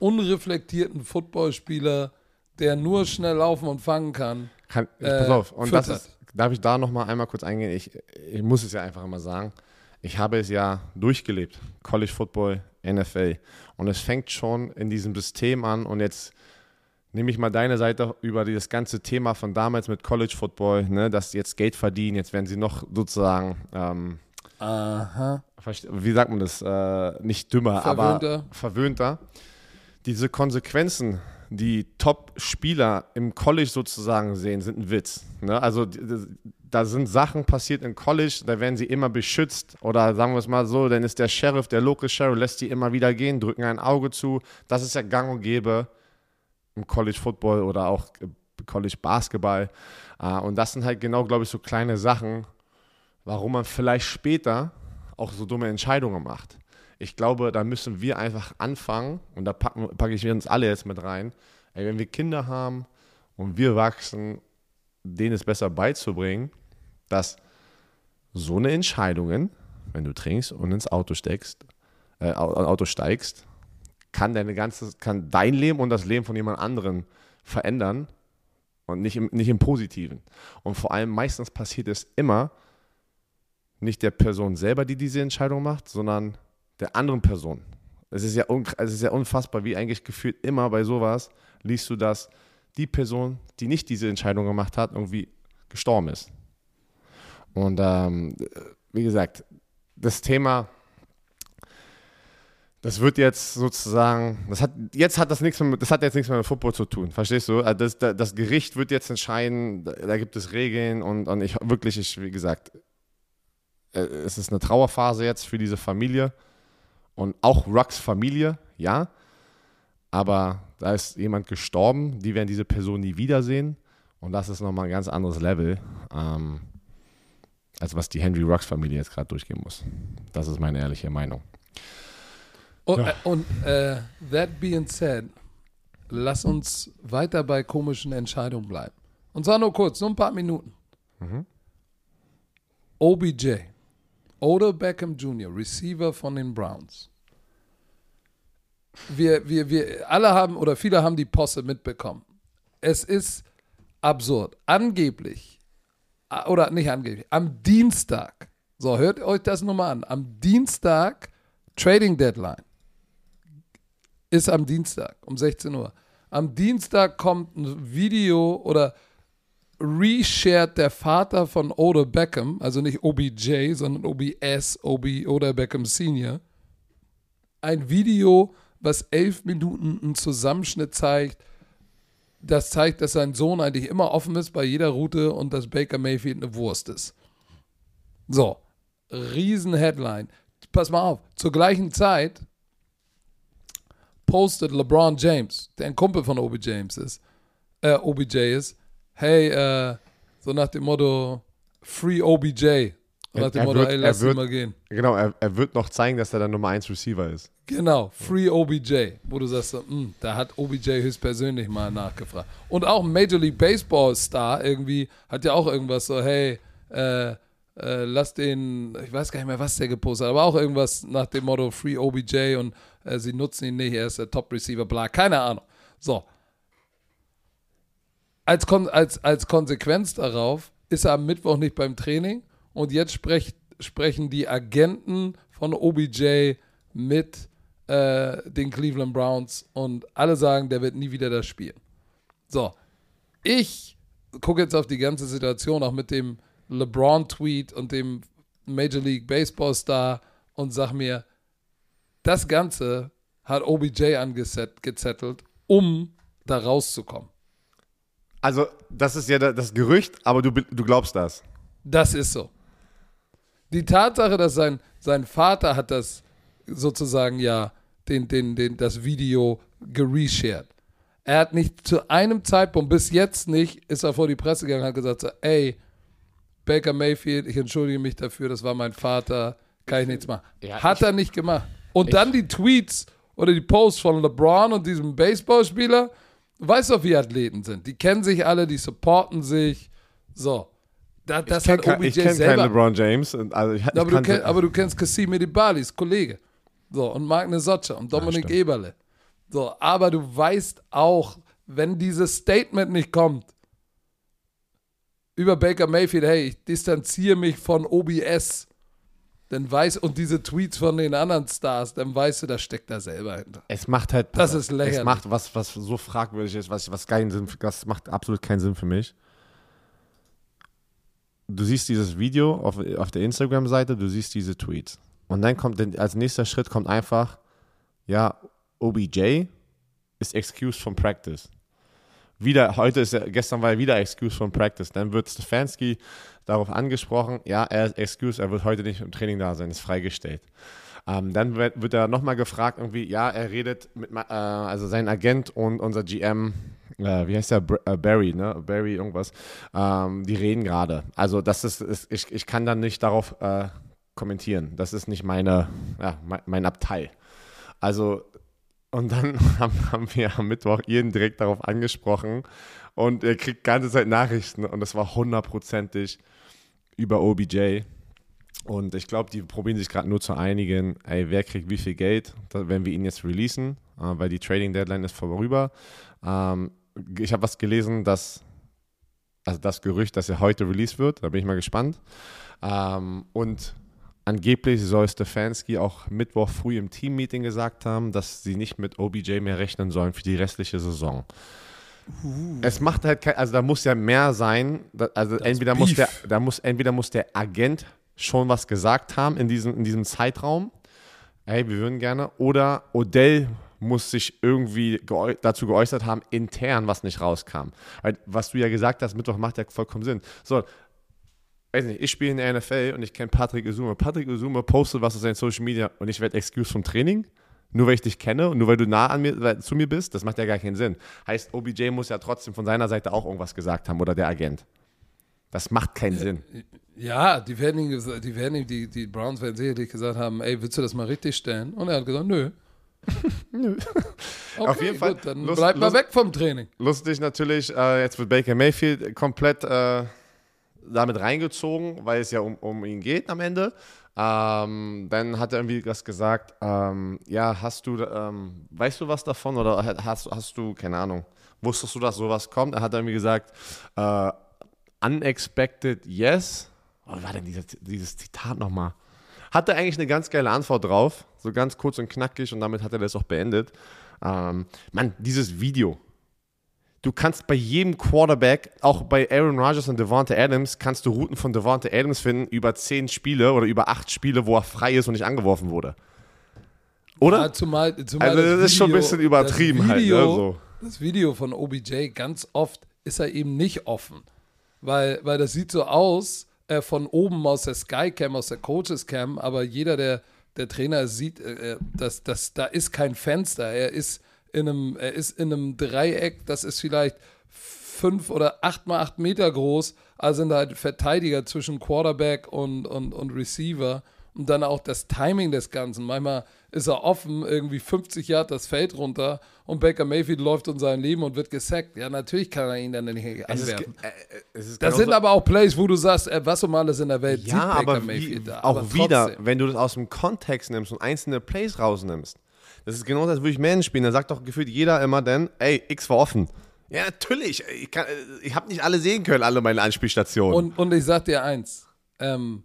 Speaker 1: unreflektierten Footballspieler, der nur schnell laufen und fangen kann.
Speaker 2: kann äh, pass auf, und das darf ich da nochmal einmal kurz eingehen? Ich, ich muss es ja einfach immer sagen. Ich habe es ja durchgelebt. College Football, NFL. Und es fängt schon in diesem System an. Und jetzt nehme ich mal deine Seite über das ganze Thema von damals mit College Football, ne, dass sie jetzt Geld verdienen. Jetzt werden sie noch sozusagen, ähm,
Speaker 1: Aha.
Speaker 2: wie sagt man das, äh, nicht dümmer,
Speaker 1: Verwöhnter.
Speaker 2: aber verwöhnter. Diese Konsequenzen, die Top-Spieler im College sozusagen sehen, sind ein Witz. Ne? Also da sind Sachen passiert im College, da werden sie immer beschützt oder sagen wir es mal so, dann ist der Sheriff, der Local Sheriff, lässt die immer wieder gehen, drücken ein Auge zu. Das ist ja gang und gäbe im College Football oder auch College Basketball. Äh, Und das sind halt genau, glaube ich, so kleine Sachen, warum man vielleicht später auch so dumme Entscheidungen macht. Ich glaube, da müssen wir einfach anfangen und da packen, packe ich uns alle jetzt mit rein. Ey, wenn wir Kinder haben und wir wachsen, denen es besser beizubringen, dass so eine Entscheidungen, wenn du trinkst und ins Auto steckst, äh, Au- Auto steigst, kann deine ganze, kann dein Leben und das Leben von jemand anderen verändern und nicht im, nicht im Positiven. Und vor allem meistens passiert es immer nicht der Person selber, die diese Entscheidung macht, sondern der anderen Person. Es ist ja, es ist ja unfassbar, wie eigentlich gefühlt immer bei sowas liest du, dass die Person, die nicht diese Entscheidung gemacht hat, irgendwie gestorben ist. Und ähm, wie gesagt, das Thema, das wird jetzt sozusagen, das hat, jetzt hat das nichts mehr das hat jetzt nichts mehr mit Football zu tun, verstehst du? Also Das, das, Gericht wird jetzt entscheiden, da, da gibt es Regeln und, und ich wirklich, ich, wie gesagt, äh, es ist eine Trauerphase jetzt für diese Familie und auch Rucks Familie, ja, aber da ist jemand gestorben, die werden diese Person nie wiedersehen und das ist nochmal ein ganz anderes Level, ähm, als was die Henry Rucks Familie jetzt gerade durchgehen muss. Das ist meine ehrliche Meinung.
Speaker 1: Und,
Speaker 2: Ja.
Speaker 1: äh, und äh, that being said, lass uns weiter bei komischen Entscheidungen bleiben. Und zwar nur kurz, nur ein paar Minuten.
Speaker 2: Mhm.
Speaker 1: OBJ, Odell Beckham Jr., Receiver von den Browns. Wir, wir, wir alle haben oder viele haben die Posse mitbekommen. Es ist absurd. Angeblich, ah, oder nicht angeblich, am Dienstag, so hört euch das nur mal an, am Dienstag, Trading Deadline, ist am Dienstag um 16 Uhr. Am Dienstag kommt ein Video oder reshared der Vater von Odell Beckham, also nicht OBJ, sondern OBS, OB, Odell Beckham Senior, ein Video, was elf Minuten einen Zusammenschnitt zeigt. Das zeigt, dass sein Sohn eigentlich immer offen ist bei jeder Route und dass Baker Mayfield eine Wurst ist. So, riesen Headline. Pass mal auf, zur gleichen Zeit postet LeBron James, der ein Kumpel von OBJ James ist, äh, OBJ ist, hey, äh, so nach dem Motto, Free OBJ.
Speaker 2: Er-
Speaker 1: nach dem Motto,
Speaker 2: wird-
Speaker 1: ey, lass ihn
Speaker 2: wird-
Speaker 1: mal gehen.
Speaker 2: Genau, er, er wird noch zeigen, dass er der Nummer 1 Receiver ist.
Speaker 1: Genau, Free OBJ, wo du sagst, so, hm, da hat OBJ höchstpersönlich mal nachgefragt. Und auch ein Major League Baseball Star irgendwie hat ja auch irgendwas so, hey, äh, äh, lass den, ich weiß gar nicht mehr, was der gepostet hat, aber auch irgendwas nach dem Motto Free OBJ und äh, sie nutzen ihn nicht, er ist der Top Receiver, bla, keine Ahnung. So. Als, Kon als, als Konsequenz darauf ist er am Mittwoch nicht beim Training und jetzt sprecht, sprechen die Agenten von OBJ mit äh, den Cleveland Browns und alle sagen, der wird nie wieder das spielen. So, ich gucke jetzt auf die ganze Situation auch mit dem LeBron-Tweet und dem Major League Baseball-Star und sag mir, das Ganze hat OBJ angezettelt, um da rauszukommen.
Speaker 2: Also, das ist ja da- das Gerücht, aber du, du glaubst das.
Speaker 1: Das ist so. Die Tatsache, dass sein, sein Vater hat das sozusagen ja den, den, den, das Video gereshared. Er hat nicht zu einem Zeitpunkt, bis jetzt nicht, ist er vor die Presse gegangen und hat gesagt, so, ey, Baker Mayfield, ich entschuldige mich dafür, das war mein Vater, kann ich nichts machen.
Speaker 2: Ja,
Speaker 1: hat
Speaker 2: ich-
Speaker 1: er nicht gemacht. Und dann die Tweets oder die Posts von LeBron und diesem Baseballspieler, du weißt doch, wie Athleten sind. Die kennen sich alle, die supporten sich. So. Da, das
Speaker 2: ich
Speaker 1: hat
Speaker 2: kenne kenn keinen. LeBron James. Also ich, ich
Speaker 1: aber, du kenn, aber du kennst Kassim Edibalis, Kollege. So, und Marc Nesocca und Dominik
Speaker 2: stimmt.
Speaker 1: Eberle. So, aber du weißt auch, wenn dieses Statement nicht kommt über Baker Mayfield, hey, ich distanziere mich von OBS, dann weiß und diese Tweets von den anderen Stars, dann weißt du, da steckt er selber hinter.
Speaker 2: Es macht halt.
Speaker 1: Das ist lächerlich.
Speaker 2: Es macht was, was so fragwürdig ist, was, was keinen Sinn, das macht absolut keinen Sinn für mich. Du siehst dieses Video auf, auf der Instagram-Seite, du siehst diese Tweets. Und dann kommt, als nächster Schritt kommt einfach, ja, OBJ ist excused from practice. Wieder, heute ist er, gestern war er wieder excused from practice. Dann wird Stefanski darauf angesprochen, ja, er ist excused, er wird heute nicht im Training da sein, ist freigestellt. Ähm, dann wird, wird er nochmal gefragt, irgendwie, ja, er redet mit, äh, also sein Agent und unser GM, äh, wie heißt der, Br äh, Barry, ne, Barry irgendwas, ähm, die reden gerade. Also das ist, ist, ich, ich kann dann nicht darauf äh, kommentieren. Das ist nicht meine, ja, mein, mein Abteil. Also und dann haben, wir am Mittwoch ihn direkt darauf angesprochen und er kriegt ganze Zeit Nachrichten und das war hundertprozentig über OBJ. Und ich glaube, die probieren sich gerade nur zu einigen, ey, wer kriegt wie viel Geld, wenn wir ihn jetzt releasen, äh, weil die Trading Deadline ist vorüber. Ähm, ich habe was gelesen, dass, also das Gerücht, dass er heute released wird, da bin ich mal gespannt. Ähm, und angeblich soll Stefanski auch Mittwoch früh im Teammeeting gesagt haben, dass sie nicht mit OBJ mehr rechnen sollen für die restliche Saison. Uh. Es macht halt kein, also da muss ja mehr sein. Also das entweder muss der, da muss entweder muss der Agent schon was gesagt haben in diesem, in diesem Zeitraum. Hey, wir würden gerne. Oder Odell muss sich irgendwie geäu dazu geäußert haben, intern, was nicht rauskam. Was du ja gesagt hast, Mittwoch macht ja vollkommen Sinn. So, weiß nicht, ich spiele in der NFL und ich kenne Patrick Uzuma. Patrick Uzuma postet was auf seinen Social Media und ich werde excused vom Training. Nur weil ich dich kenne und nur weil du nah an mir, zu mir bist, das macht ja gar keinen Sinn. Heißt, OBJ muss ja trotzdem von seiner Seite auch irgendwas gesagt haben oder der Agent. Das macht keinen ja, Sinn.
Speaker 1: Ja, die werden ihm, die, werden ihm die, die Browns werden sicherlich gesagt haben, ey, willst du das mal richtig stellen? Und er hat gesagt, nö. nö. Okay, Auf jeden Fall. Gut, dann Lust, bleib mal weg vom Training.
Speaker 2: Lustig natürlich, äh, jetzt wird Baker Mayfield komplett äh, damit reingezogen, weil es ja um, um ihn geht am Ende. Ähm, dann hat er irgendwie was gesagt, ähm, ja, hast du, ähm, weißt du was davon oder hast, hast du, keine Ahnung, wusstest du, dass sowas kommt? Er hat irgendwie gesagt, äh, unexpected yes. Oh, was war denn dieses, dieses Zitat nochmal? Hatte eigentlich eine ganz geile Antwort drauf, so ganz kurz und knackig und damit hat er das auch beendet. Ähm, Mann, dieses Video, du kannst bei jedem Quarterback, auch bei Aaron Rodgers und Devonta Adams, kannst du Routen von Devonta Adams finden über zehn Spiele oder über acht Spiele, wo er frei ist und nicht angeworfen wurde. Oder?
Speaker 1: Ja, zumal, zumal
Speaker 2: also das, das Video, ist schon ein bisschen übertrieben
Speaker 1: Video,
Speaker 2: halt. Ne, so.
Speaker 1: Das Video von OBJ, ganz oft ist er eben nicht offen. Weil, weil das sieht so aus, äh, von oben aus der Skycam, aus der Coaches Cam, aber jeder, der, der Trainer sieht, äh, äh dass, dass da ist kein Fenster. Er ist in einem, er ist in einem Dreieck, das ist vielleicht fünf oder acht mal acht Meter groß, also sind halt Verteidiger zwischen Quarterback und, und, und Receiver und dann auch das Timing des Ganzen. Manchmal ist er offen, irgendwie 50 Jahre das Feld runter und Baker Mayfield läuft um sein Leben und wird gesackt. Ja, natürlich kann er ihn dann nicht anwerfen. Es ist, äh, das sind aber auch Plays, wo du sagst, äh, was um alles in der Welt
Speaker 2: ja, sieht Baker aber Mayfield wie, da. Auch wieder, wenn du das aus dem Kontext nimmst und einzelne Plays rausnimmst, das ist genau das, als würde ich Madden spielen. Da sagt doch gefühlt jeder immer dann, ey, X war offen. Ja, natürlich. Ich, ich habe nicht alle sehen können, alle meine Anspielstationen.
Speaker 1: Und, und ich sag dir eins, ähm,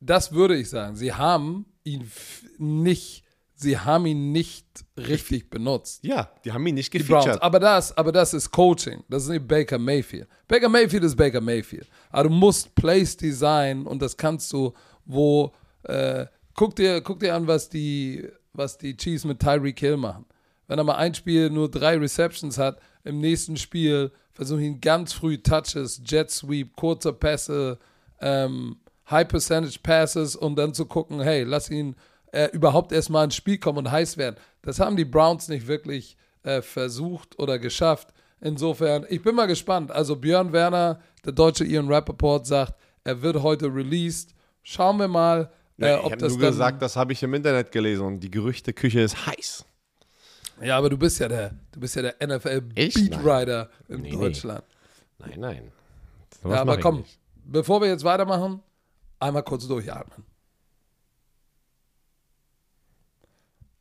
Speaker 1: das würde ich sagen. Sie haben ihn nicht, sie haben ihn nicht richtig benutzt.
Speaker 2: Ja, die haben ihn nicht gefeatured.
Speaker 1: Aber das, aber das ist Coaching. Das ist nicht Baker Mayfield. Baker Mayfield ist Baker Mayfield. Aber du musst Plays design und das kannst du, wo, äh, guck dir, guck dir an, was die was die Chiefs mit Tyreek Hill machen. Wenn er mal ein Spiel nur drei Receptions hat, im nächsten Spiel versuchen ihn ganz früh Touches, Jet Sweep, kurze Pässe, ähm, High Percentage Passes und dann zu gucken, hey, lass ihn äh, überhaupt erstmal ins Spiel kommen und heiß werden. Das haben die Browns nicht wirklich äh, versucht oder geschafft. Insofern, ich bin mal gespannt. Also Björn Werner, der deutsche Ian Rappaport, sagt, er wird heute released. Schauen wir mal,
Speaker 2: äh, ich habe nur gesagt, das habe ich im Internet gelesen und die Gerüchteküche ist heiß.
Speaker 1: Ja, aber du bist ja der, du bist ja der NFL Beatwriter in nee, Deutschland.
Speaker 2: Nee. Nein, nein.
Speaker 1: So ja, aber komm, bevor wir jetzt weitermachen, einmal kurz durchatmen.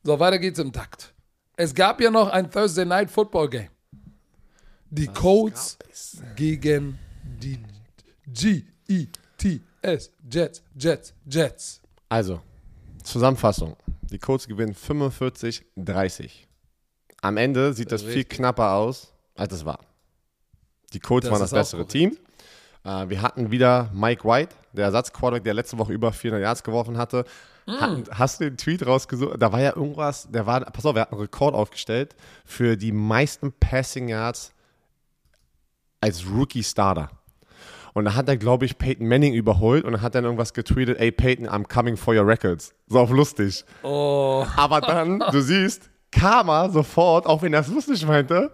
Speaker 1: So, weiter geht's im Takt. Es gab ja noch ein Thursday Night Football Game. Die Was Colts gegen die G-E-T-S, Jets, Jets, Jets.
Speaker 2: Also, Zusammenfassung. Die Colts gewinnen 45-30. Am Ende sieht das,
Speaker 1: Das ist
Speaker 2: viel knapper aus, als es war. Die Colts
Speaker 1: Das
Speaker 2: waren das bessere. Team. Äh, wir hatten wieder Mike White, der Ersatzquarterback, der letzte Woche über 400 Yards geworfen hatte.
Speaker 1: Hm.
Speaker 2: Hatten, hast du den Tweet rausgesucht? Da war ja irgendwas, der war, pass auf, er hat einen Rekord aufgestellt für die meisten Passing Yards als Rookie-Starter. Und da hat er, glaube ich, Peyton Manning überholt und dann hat dann irgendwas getweetet, ey Peyton, I'm coming for your records. So auf lustig.
Speaker 1: Oh.
Speaker 2: Aber dann, du siehst, Karma sofort, auch wenn er es lustig meinte,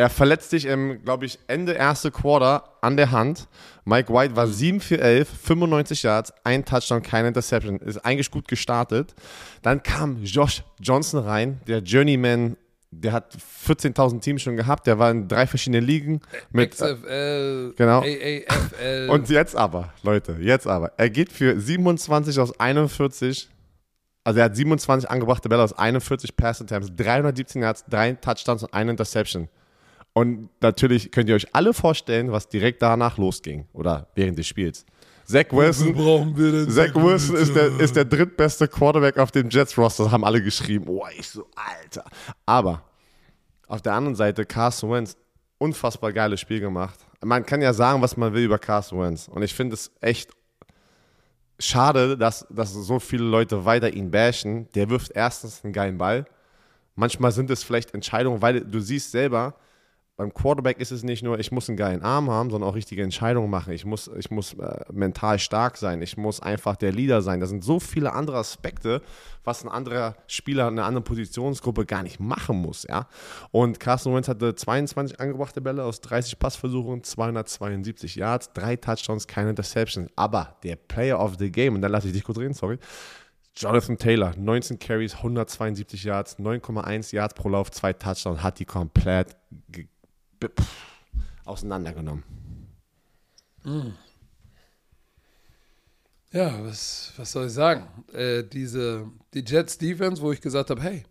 Speaker 2: er verletzt sich im, glaube ich, Ende erste Quarter an der Hand. Mike White war 7 für 11, 95 Yards, ein Touchdown, keine Interception. Ist eigentlich gut gestartet. Dann kam Josh Johnson rein, der Journeyman, der hat 14.000 Teams schon gehabt, der war in drei verschiedenen Ligen. Mit,
Speaker 1: XFL,
Speaker 2: Genau.
Speaker 1: AAFL.
Speaker 2: und jetzt aber, Leute, jetzt aber. Er geht für 27 aus 41. Also er hat 27 angebrachte Bälle aus 41 Pass Attempts, 317 Yards, drei Touchdowns und eine Interception. Und natürlich könnt ihr euch alle vorstellen, was direkt danach losging oder während des Spiels. Zach Wilson,
Speaker 1: brauchen wir denn?
Speaker 2: Zach Wilson ist der, ist der drittbeste Quarterback auf dem Jets-Roster. Das haben alle geschrieben. Oh, ich so, Alter. Aber auf der anderen Seite, Carson Wentz, unfassbar geiles Spiel gemacht. Man kann ja sagen, was man will über Carson Wentz. Und ich finde es echt schade, dass, dass so viele Leute weiter ihn bashen. Der wirft erstens einen geilen Ball. Manchmal sind es vielleicht Entscheidungen, weil du siehst selber, beim Quarterback ist es nicht nur, ich muss einen geilen Arm haben, sondern auch richtige Entscheidungen machen. Ich muss, ich muss äh, mental stark sein. Ich muss einfach der Leader sein. Da sind so viele andere Aspekte, was ein anderer Spieler in einer anderen Positionsgruppe gar nicht machen muss. Ja? Und Carson Wentz hatte 22 angebrachte Bälle aus 30 Passversuchen, 272 Yards, drei Touchdowns, keine Interceptions. Aber der Player of the Game, und dann lasse ich dich kurz reden, sorry, Jonathan Taylor, 19 Carries, 172 Yards, 9,1 Yards pro Lauf, zwei Touchdowns, hat die komplett pff, auseinandergenommen.
Speaker 1: Ja, was, was soll ich sagen? Äh, diese, die Jets Defense, wo ich gesagt habe, hey,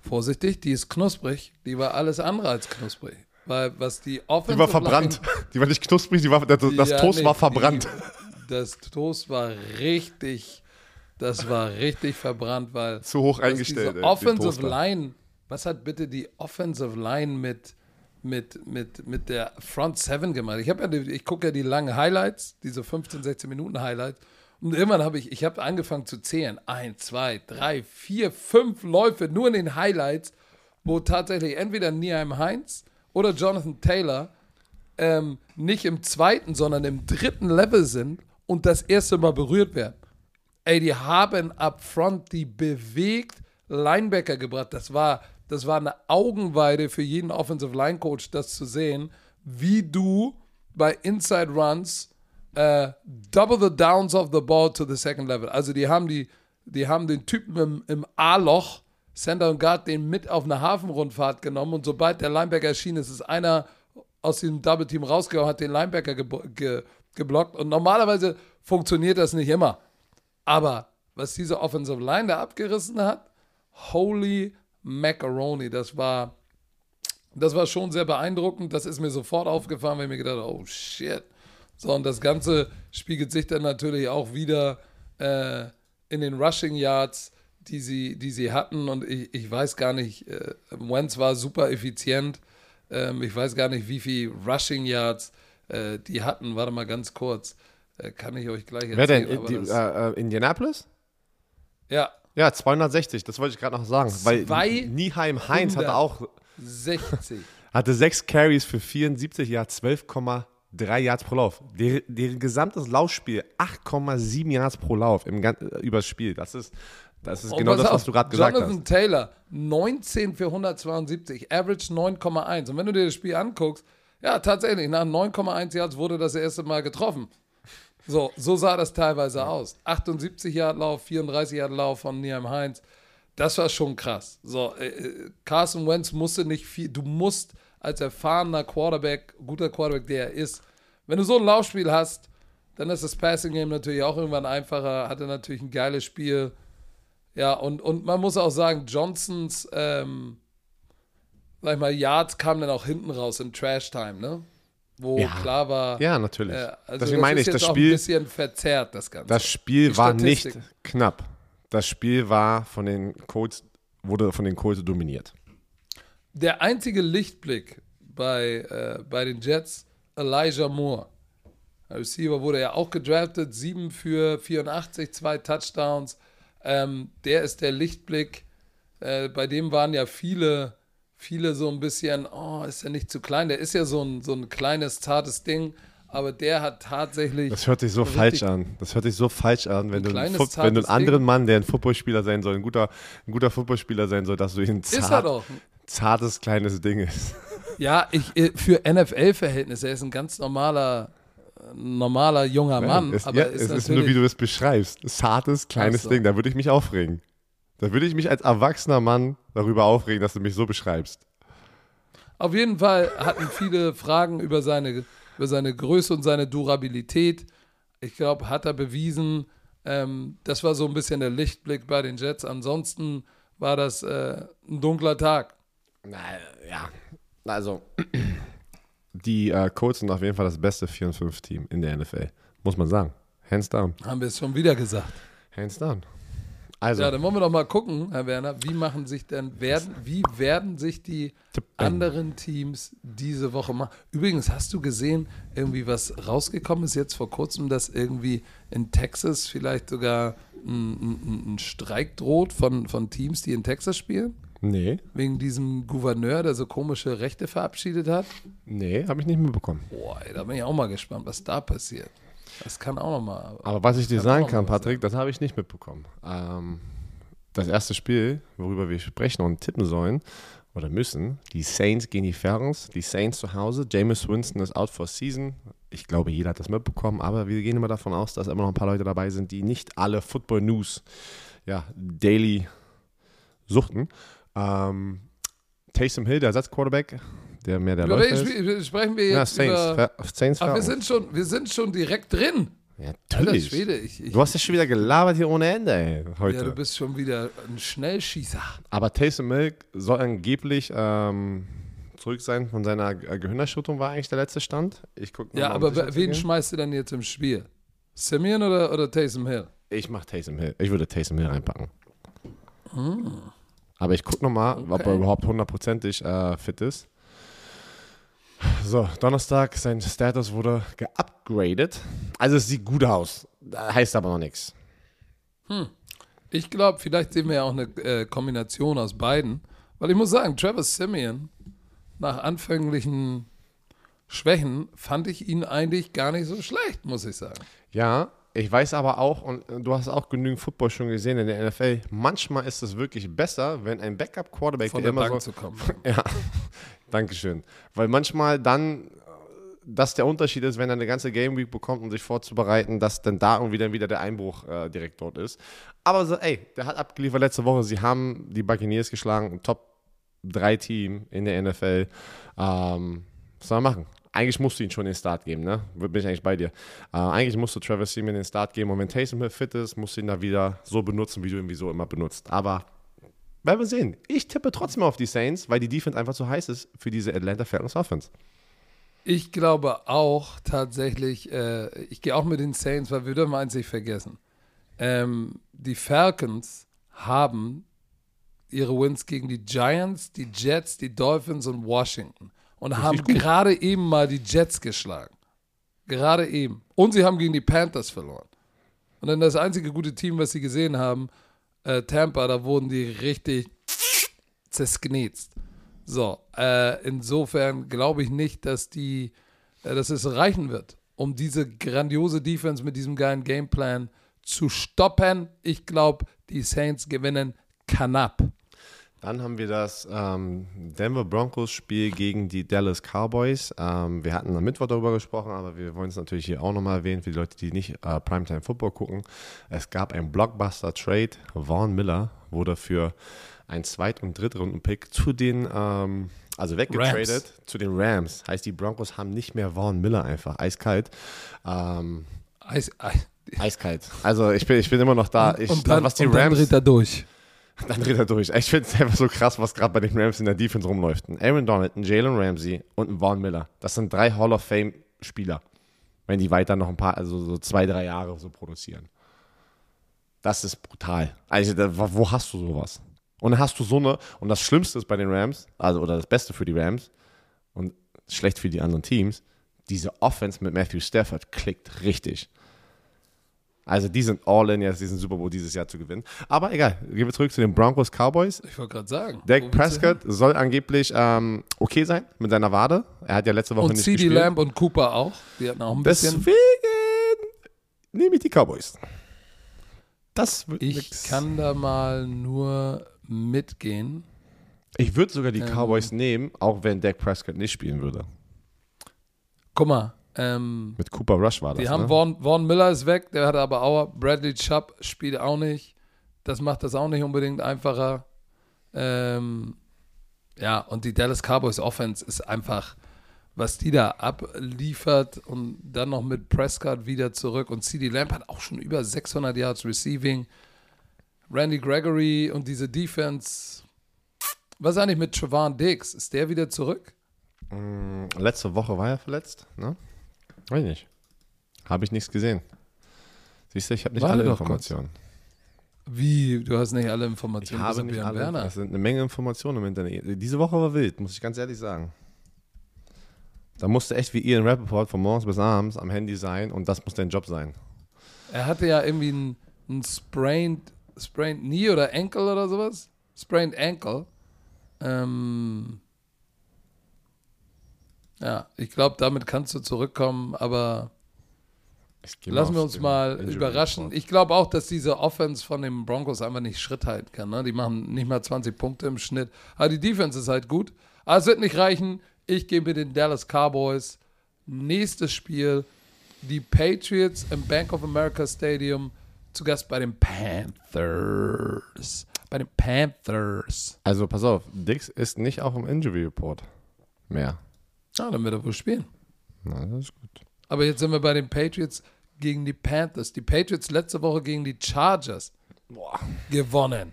Speaker 1: vorsichtig, die ist knusprig, die war alles andere als knusprig. Weil was die Offensive
Speaker 2: Die war verbrannt. Die war nicht knusprig, die war, das, das
Speaker 1: Ja,
Speaker 2: Toast
Speaker 1: nee,
Speaker 2: war verbrannt.
Speaker 1: Die, das Toast war richtig, das war richtig verbrannt, weil
Speaker 2: Zu hoch eingestellt. ey,
Speaker 1: Diese Offensive
Speaker 2: Toaster.
Speaker 1: Line, was hat bitte die Offensive Line mit, mit, mit, mit der Front Seven gemacht? Ich, ja ich gucke ja die langen Highlights, diese 15, 16 Minuten Highlights. Und irgendwann habe ich, ich habe angefangen zu zählen. Eins, zwei, drei, vier, fünf Läufe nur in den Highlights, wo tatsächlich entweder Nieheim Heinz oder Jonathan Taylor ähm, nicht im zweiten, sondern im dritten Level sind und das erste Mal berührt werden. Ey, die haben up front die bewegt Linebacker gebracht. Das war, das war eine Augenweide für jeden Offensive Line Coach, das zu sehen, wie du bei Inside Runs äh, double the downs of the ball to the second level. Also die haben die, die haben den Typen im, im A-Loch, Center und Guard, den mit auf eine Hafenrundfahrt genommen und sobald der Linebacker erschien, ist es einer aus diesem Double Team rausgehauen, hat den Linebacker gebo- ge geblockt und normalerweise funktioniert das nicht immer. Aber was diese Offensive Line da abgerissen hat, holy macaroni, das war, das war schon sehr beeindruckend. Das ist mir sofort aufgefallen, weil ich mir gedacht habe, oh shit. So, und das Ganze spiegelt sich dann natürlich auch wieder äh, in den Rushing Yards, die sie, die sie hatten. Und ich, ich weiß gar nicht, äh, Wentz war super effizient. Ähm, ich weiß gar nicht, wie viel Rushing Yards äh, die hatten. Warte mal ganz kurz. Äh, kann ich euch gleich
Speaker 2: Wer denn?
Speaker 1: erzählen. aber
Speaker 2: Die, äh, äh, Indianapolis?
Speaker 1: ja,
Speaker 2: Ja, 260, das wollte ich gerade noch sagen. Weil
Speaker 1: Zwei-
Speaker 2: Nieheim Heinz hatte auch
Speaker 1: 60.
Speaker 2: hatte sechs Carries für 74 Yards, 12,3 Yards pro Lauf. Der, deren gesamtes Laufspiel 8,7 Yards pro Lauf im, äh, übers Spiel. Das ist, das ist
Speaker 1: Und
Speaker 2: genau das, was du gerade gesagt
Speaker 1: Jonathan
Speaker 2: hast.
Speaker 1: Taylor, 19 für 172, Average 9,1. Und wenn du dir das Spiel anguckst, ja, tatsächlich, nach 9,1 Yards wurde das erste Mal getroffen. So, so sah das teilweise aus. 78 Yard Lauf, 34 Yard Lauf von Niam Heinz. Das war schon krass. So, äh, äh, Carson Wentz musste nicht viel, du musst als erfahrener Quarterback, guter Quarterback, der er ist, wenn du so ein Laufspiel hast, dann ist das Passing Game natürlich auch irgendwann einfacher, hatte natürlich ein geiles Spiel. Ja, und, und man muss auch sagen, Johnsons, ähm, sag ich mal, Yards kamen dann auch hinten raus im Trash-Time, ne? Wo
Speaker 2: Ja.
Speaker 1: klar war,
Speaker 2: Ja, natürlich.
Speaker 1: äh, also
Speaker 2: Deswegen meine
Speaker 1: ist
Speaker 2: ich, das
Speaker 1: auch ein
Speaker 2: Spiel,
Speaker 1: bisschen verzerrt, das Ganze.
Speaker 2: das Spiel
Speaker 1: Die
Speaker 2: war nicht
Speaker 1: Statistik.
Speaker 2: knapp. Das Spiel war von den Colts, wurde von den Colts dominiert.
Speaker 1: Der einzige Lichtblick bei, äh, bei den Jets, Elijah Moore. Der Receiver wurde ja auch gedraftet, 7 für 84, zwei Touchdowns. Ähm, der ist der Lichtblick. Äh, bei dem waren ja viele, viele so ein bisschen, oh, ist er nicht zu klein? Der ist ja so ein, so ein kleines, zartes Ding, aber der hat tatsächlich.
Speaker 2: Das hört sich so falsch an. Das hört sich so falsch an, wenn,
Speaker 1: Ein
Speaker 2: du, einen
Speaker 1: kleines,
Speaker 2: Fu- wenn du einen anderen
Speaker 1: Ding.
Speaker 2: Mann, der ein Footballspieler sein soll, ein guter, ein guter Footballspieler sein soll, dass du ihn
Speaker 1: ist er
Speaker 2: zart,
Speaker 1: doch.
Speaker 2: zartes kleines Ding ist.
Speaker 1: Ja, ich, äh, für NFL-Verhältnisse, er ist ein ganz normaler, normaler junger Mann.
Speaker 2: es,
Speaker 1: aber
Speaker 2: ja,
Speaker 1: ist
Speaker 2: es ist nur, wie du es beschreibst. Zartes, kleines
Speaker 1: Ach so.
Speaker 2: Ding. Da würde ich mich aufregen. Da würde ich mich als erwachsener Mann darüber aufregen, dass du mich so beschreibst.
Speaker 1: Auf jeden Fall hatten viele Fragen über seine, über seine Größe und seine Durabilität. Ich glaube, hat er bewiesen. Ähm, das war so ein bisschen der Lichtblick bei den Jets. Ansonsten war das äh, ein dunkler Tag.
Speaker 2: Na, ja. Also, die äh, Colts sind auf jeden Fall das beste 4-5-Team in der NFL. Muss man sagen. Hands down.
Speaker 1: Haben wir es schon wieder gesagt.
Speaker 2: Hands down. Also,
Speaker 1: Ja, dann wollen wir doch mal gucken, Herr Werner, wie machen sich denn, werden, wie werden sich die anderen Teams diese Woche machen? Übrigens, hast du gesehen, irgendwie was rausgekommen ist jetzt vor kurzem, dass irgendwie in Texas vielleicht sogar ein, ein, ein Streik droht von, von Teams, die in Texas spielen?
Speaker 2: nee,
Speaker 1: Wegen diesem Gouverneur, der so komische Rechte verabschiedet hat?
Speaker 2: nee, habe ich nicht mitbekommen.
Speaker 1: Boah, ey, da bin ich auch mal gespannt, was da passiert. Das kann auch nochmal.
Speaker 2: Aber was ich dir sagen kann, Patrick, das habe ich nicht mitbekommen. Ähm, das erste Spiel, worüber wir sprechen und tippen sollen oder müssen, die Saints gegen die Falcons, die Saints zu Hause. Jameis Winston ist out for season. Ich glaube, jeder hat das mitbekommen, aber wir gehen immer davon aus, dass immer noch ein paar Leute dabei sind, die nicht alle Football News ja, daily suchten. Ähm, Taysom Hill, der Ersatzquarterback, der mehr der
Speaker 1: Über
Speaker 2: Läufer ist.
Speaker 1: Sprechen wir jetzt
Speaker 2: Saints,
Speaker 1: über.
Speaker 2: Saints
Speaker 1: Ach, wir sind schon, wir sind schon direkt drin.
Speaker 2: Ja,
Speaker 1: Alter
Speaker 2: natürlich.
Speaker 1: Schwede, ich, ich,
Speaker 2: Du hast ja schon wieder gelabert hier ohne Ende, ey, heute.
Speaker 1: ja, du bist schon wieder ein Schnellschießer.
Speaker 2: Aber Taysom Hill soll angeblich ähm, zurück sein von seiner äh, Gehirnerschütterung, war eigentlich der letzte Stand. Ich guck
Speaker 1: Ja,
Speaker 2: mal,
Speaker 1: aber wen
Speaker 2: gehen.
Speaker 1: schmeißt du denn jetzt im Spiel? Simeon oder, oder Taysom Hill?
Speaker 2: Ich mach Taysom Hill. Ich würde Taysom Hill reinpacken. Aber ich guck noch mal, ob
Speaker 1: Hm. Okay.
Speaker 2: er überhaupt hundertprozentig äh, fit ist. So, Donnerstag, sein Status wurde geupgradet. Also es sieht gut aus. Heißt aber noch nichts.
Speaker 1: Ich glaube, vielleicht sehen wir ja auch eine äh, Kombination aus beiden. Weil ich muss sagen, Travis Simeon, nach anfänglichen Schwächen, fand ich ihn eigentlich gar nicht so schlecht, muss ich sagen.
Speaker 2: Ja, ich weiß aber auch, und äh, du hast auch genügend Football schon gesehen in der NFL, manchmal ist es wirklich besser, wenn ein Backup-Quarterback, der
Speaker 1: der
Speaker 2: immer
Speaker 1: Bank
Speaker 2: so,
Speaker 1: zu kommen.
Speaker 2: Ja, Dankeschön. Weil manchmal dann, äh, dass der Unterschied ist, wenn er eine ganze Game Week bekommt, um sich vorzubereiten, dass dann da irgendwie dann wieder der Einbruch äh, direkt dort ist. Aber so, ey, der hat abgeliefert letzte Woche. Sie haben die Buccaneers geschlagen, ein Top 3 Team in der NFL. Ähm, was soll man machen? Eigentlich musst du ihn schon den Start geben, ne? Bin ich eigentlich bei dir. Äh, eigentlich musst du Travis Seaman den Start geben und wenn Taysom Hill fit ist, musst du ihn da wieder so benutzen, wie du ihn wieso immer benutzt. Aber werden wir sehen. Ich tippe trotzdem auf die Saints, weil die Defense einfach zu heiß ist für diese Atlanta Falcons Offense.
Speaker 1: Ich glaube auch tatsächlich, äh, ich gehe auch mit den Saints, weil wir dürfen eins nicht vergessen. Ähm, die Falcons haben ihre Wins gegen die Giants, die Jets, die Dolphins und Washington und haben
Speaker 2: gut.
Speaker 1: gerade eben mal die Jets geschlagen. Gerade eben. Und sie haben gegen die Panthers verloren. Und dann das einzige gute Team, was sie gesehen haben, äh, Tampa, da wurden die richtig zersknetzt. So, äh, insofern glaube ich nicht, dass die, äh, dass es reichen wird, um diese grandiose Defense mit diesem geilen Gameplan zu stoppen. Ich glaube, die Saints gewinnen knapp.
Speaker 2: Dann haben wir das ähm, Denver Broncos Spiel gegen die Dallas Cowboys. Ähm, wir hatten am Mittwoch darüber gesprochen, aber wir wollen es natürlich hier auch nochmal erwähnen für die Leute, die nicht äh, Primetime Football gucken. Es gab einen Blockbuster Trade. Vaughn Miller wurde für einen Zweit- und Drittrunden-Pick zu den, ähm, also weggetradet
Speaker 1: Rams.
Speaker 2: zu den Rams. Heißt, die Broncos haben nicht mehr Vaughn Miller einfach, eiskalt. Ähm,
Speaker 1: Eis, Eis,
Speaker 2: eiskalt. Also ich bin, ich bin immer noch da. Ich,
Speaker 1: und dann,
Speaker 2: was die Rams
Speaker 1: dreht er durch.
Speaker 2: Dann dreht er durch. Ich finde es einfach so krass, was gerade bei den Rams in der Defense rumläuft. Aaron Donald, Jalen Ramsey und Vaughn Miller. Das sind drei Hall of Fame-Spieler. Wenn die weiter noch ein paar, also so zwei, drei Jahre so produzieren. Das ist brutal. Also, da, wo hast du sowas? Und dann hast du so eine, und das Schlimmste ist bei den Rams, also oder das Beste für die Rams und schlecht für die anderen Teams, diese Offense mit Matthew Stafford klickt richtig. Also die sind all in, jetzt diesen Super Bowl dieses Jahr zu gewinnen. Aber egal, gehen wir zurück zu den Broncos Cowboys.
Speaker 1: Ich wollte gerade sagen.
Speaker 2: Dak Prescott soll angeblich ähm, okay sein mit seiner Wade. Er hat ja letzte Woche
Speaker 1: und
Speaker 2: nicht
Speaker 1: CD
Speaker 2: gespielt.
Speaker 1: Lamb und Cooper auch. Die hatten auch ein bisschen.
Speaker 2: Deswegen nehme ich die Cowboys. Das wird
Speaker 1: Ich
Speaker 2: nix.
Speaker 1: kann da mal nur mitgehen.
Speaker 2: Ich würde sogar die
Speaker 1: Ähm.
Speaker 2: Cowboys nehmen, auch wenn Dak Prescott nicht spielen würde.
Speaker 1: Guck mal, ähm,
Speaker 2: Mit Cooper Rush war das.
Speaker 1: die haben
Speaker 2: ne?
Speaker 1: Vaughn, Vaughn Miller ist weg, der hat aber auch Bradley Chubb spielt auch nicht. Das macht das auch nicht unbedingt einfacher. Ähm, ja, und die Dallas Cowboys Offense ist einfach, was die da abliefert und dann noch mit Prescott wieder zurück und CD Lamb hat auch schon über 600 Yards Receiving. Randy Gregory und diese Defense. Was ist eigentlich mit Trevon Diggs? Ist der wieder zurück?
Speaker 2: Mm, Letzte Woche war er verletzt, ne? Weiß ich nicht. Habe ich nichts gesehen. Siehst du, ich habe nicht
Speaker 1: Warte
Speaker 2: alle Informationen.
Speaker 1: Wie? Du hast nicht alle
Speaker 2: Ich
Speaker 1: Informationen.
Speaker 2: habe
Speaker 1: Das ist
Speaker 2: nicht alle.
Speaker 1: Werner.
Speaker 2: Es sind eine Menge Informationen im Internet. Diese Woche war wild, muss ich ganz ehrlich sagen. Da musste echt wie Ian Rappaport von morgens bis abends am Handy sein und das muss dein Job sein.
Speaker 1: Er hatte ja irgendwie ein, ein sprained, sprained Knee oder Ankle oder sowas. Sprained Ankle. Ähm, ja, ich glaube, damit kannst du zurückkommen, aber lassen wir
Speaker 2: auf
Speaker 1: uns mal
Speaker 2: Injury
Speaker 1: überraschen.
Speaker 2: Report.
Speaker 1: Ich glaube auch, dass diese Offense von den Broncos einfach nicht Schritt halten kann. Ne? Die machen nicht mal 20 Punkte im Schnitt. Aber die Defense ist halt gut. Aber es wird nicht reichen. Ich gehe mit den Dallas Cowboys. Nächstes Spiel. Die Patriots im Bank of America Stadium zu Gast bei den Panthers. Bei den Panthers.
Speaker 2: Also pass auf, Dix ist nicht auch im Injury Report mehr.
Speaker 1: Ja, dann wird er wohl spielen.
Speaker 2: Na, das ist gut.
Speaker 1: Aber jetzt sind wir bei den Patriots gegen die Panthers. Die Patriots letzte Woche gegen die Chargers
Speaker 2: Boah.
Speaker 1: gewonnen.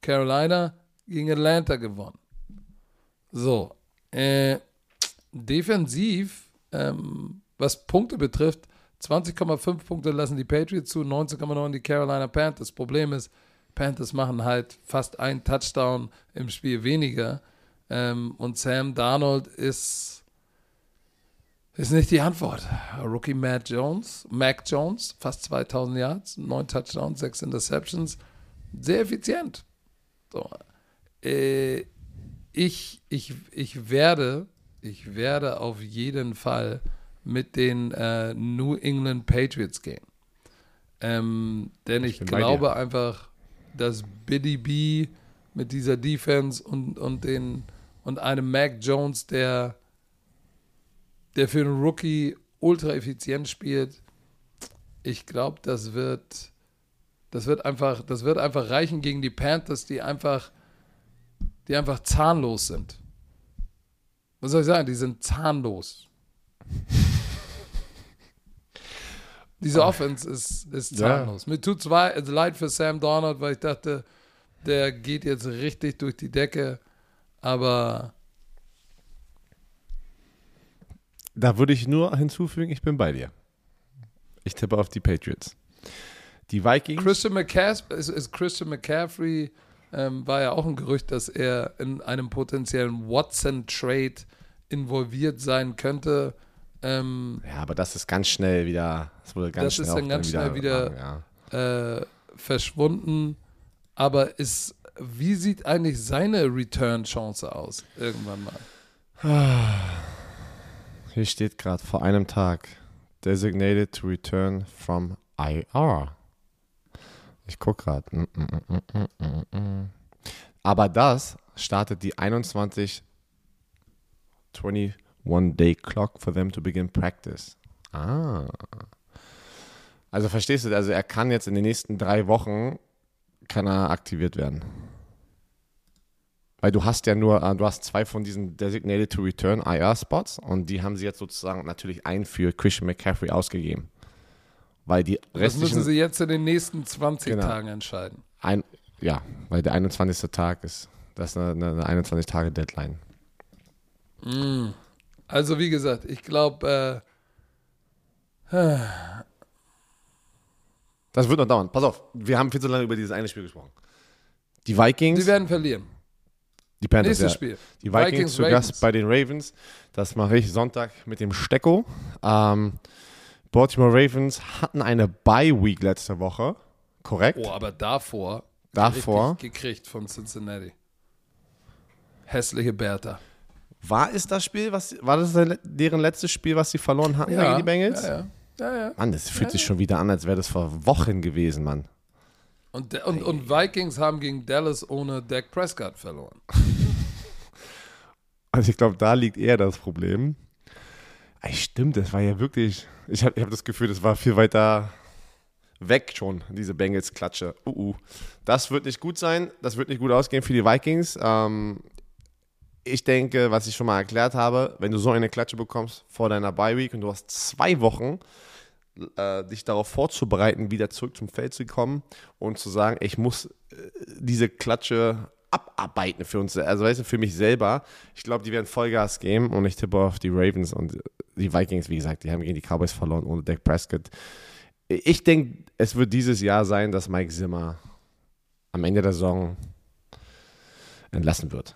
Speaker 1: Carolina gegen Atlanta gewonnen. So, äh, defensiv, ähm, was Punkte betrifft, 20,5 Punkte lassen die Patriots zu, 19,9 die Carolina Panthers. Problem ist, Panthers machen halt fast einen Touchdown im Spiel weniger. Ähm, und Sam Darnold ist, ist nicht die Antwort. Rookie Matt Jones, Mac Jones, fast 2000 Yards, 9 Touchdowns, 6 Interceptions. Sehr effizient. So. Äh, ich, ich, ich werde, ich werde auf jeden Fall mit den äh, New England Patriots gehen. Ähm, denn ich,
Speaker 2: bei
Speaker 1: glaube einfach, dass Biddy B mit dieser Defense und, und, den, und einem Mac Jones, der, der für einen Rookie ultra effizient spielt, ich glaube, das wird, das wird einfach, das wird einfach reichen gegen die Panthers, die einfach, die einfach zahnlos sind. Was soll ich sagen? Die sind zahnlos. Diese Offense ist, ist
Speaker 2: Ja.
Speaker 1: zahnlos. Mir tut zwar leid für Sam Darnold, weil ich dachte, der geht jetzt richtig durch die Decke, aber
Speaker 2: Da würde ich nur hinzufügen, ich bin bei dir. Ich tippe auf die Patriots. Die Vikings.
Speaker 1: Christian McCaffrey, ist, ist Christian McCaffrey ähm, war ja auch ein Gerücht, dass er in einem potenziellen Watson-Trade involviert sein könnte. Ähm,
Speaker 2: ja, aber das ist ganz schnell wieder. Das wurde ganz
Speaker 1: Das
Speaker 2: schnell
Speaker 1: ist dann ganz schnell wieder-
Speaker 2: ja.
Speaker 1: äh, verschwunden. Aber ist, wie sieht eigentlich seine Return-Chance aus? Irgendwann mal.
Speaker 2: Hier steht gerade vor einem Tag. Designated to return from IR. Ich gucke gerade. Mm, mm, mm. Aber das startet die 21 21 Day Clock for them to begin practice. Ah. Also verstehst du, also er kann jetzt in den nächsten drei Wochen kann er aktiviert werden. Weil du hast ja nur, äh, du hast zwei von diesen Designated to Return IR Spots und die haben sie jetzt sozusagen natürlich einen für Christian McCaffrey ausgegeben. Weil die
Speaker 1: Das müssen
Speaker 2: restlichen,
Speaker 1: sie jetzt in den nächsten 20
Speaker 2: Genau.
Speaker 1: Tagen entscheiden.
Speaker 2: ein, ja, weil der 21. Tag ist, das ist eine, eine 21 Tage Deadline.
Speaker 1: Also wie gesagt, ich glaube, äh,
Speaker 2: Das wird noch dauern. Pass auf, wir haben viel zu lange über dieses eine Spiel gesprochen. Die Vikings,
Speaker 1: sie werden verlieren.
Speaker 2: Die Panthers,
Speaker 1: Nächstes
Speaker 2: ja.
Speaker 1: Spiel.
Speaker 2: Die Vikings,
Speaker 1: Vikings,
Speaker 2: zu
Speaker 1: Ravens.
Speaker 2: Gast bei den Ravens. Das mache ich Sonntag mit dem Stecko. Ähm, Baltimore Ravens hatten eine Bye-Week letzte Woche. Korrekt?
Speaker 1: Oh, aber davor,
Speaker 2: Davor
Speaker 1: gekriegt von Cincinnati. Hässliche Bertha.
Speaker 2: war es das Spiel, was war das deren letztes Spiel, was sie verloren hatten gegen die Bengals?
Speaker 1: Ja, ja. ja, ja.
Speaker 2: Mann, das fühlt sich schon wieder an, als wäre das vor Wochen gewesen, Mann.
Speaker 1: Und, und, und Vikings haben gegen Dallas ohne Dak Prescott verloren.
Speaker 2: Also ich glaube, da liegt eher das Problem. Ey, stimmt, das war ja wirklich. Ich habe ich hab das Gefühl, das war viel weiter weg schon, diese Bengals-Klatsche. Uh, uh. Das wird nicht gut sein. Das wird nicht gut ausgehen für die Vikings. Ähm, ich denke, was ich schon mal erklärt habe, wenn du so eine Klatsche bekommst vor deiner Bye-Week und du hast zwei Wochen, äh, dich darauf vorzubereiten, wieder zurück zum Feld zu kommen und zu sagen, ich muss äh, diese Klatsche abarbeiten für uns, also weißt du, für mich selber. Ich glaube, die werden Vollgas geben und ich tippe auf die Ravens und die Vikings, wie gesagt, die haben gegen die Cowboys verloren ohne Dak Prescott. Ich denke, es wird dieses Jahr sein, dass Mike Zimmer am Ende der Saison entlassen wird.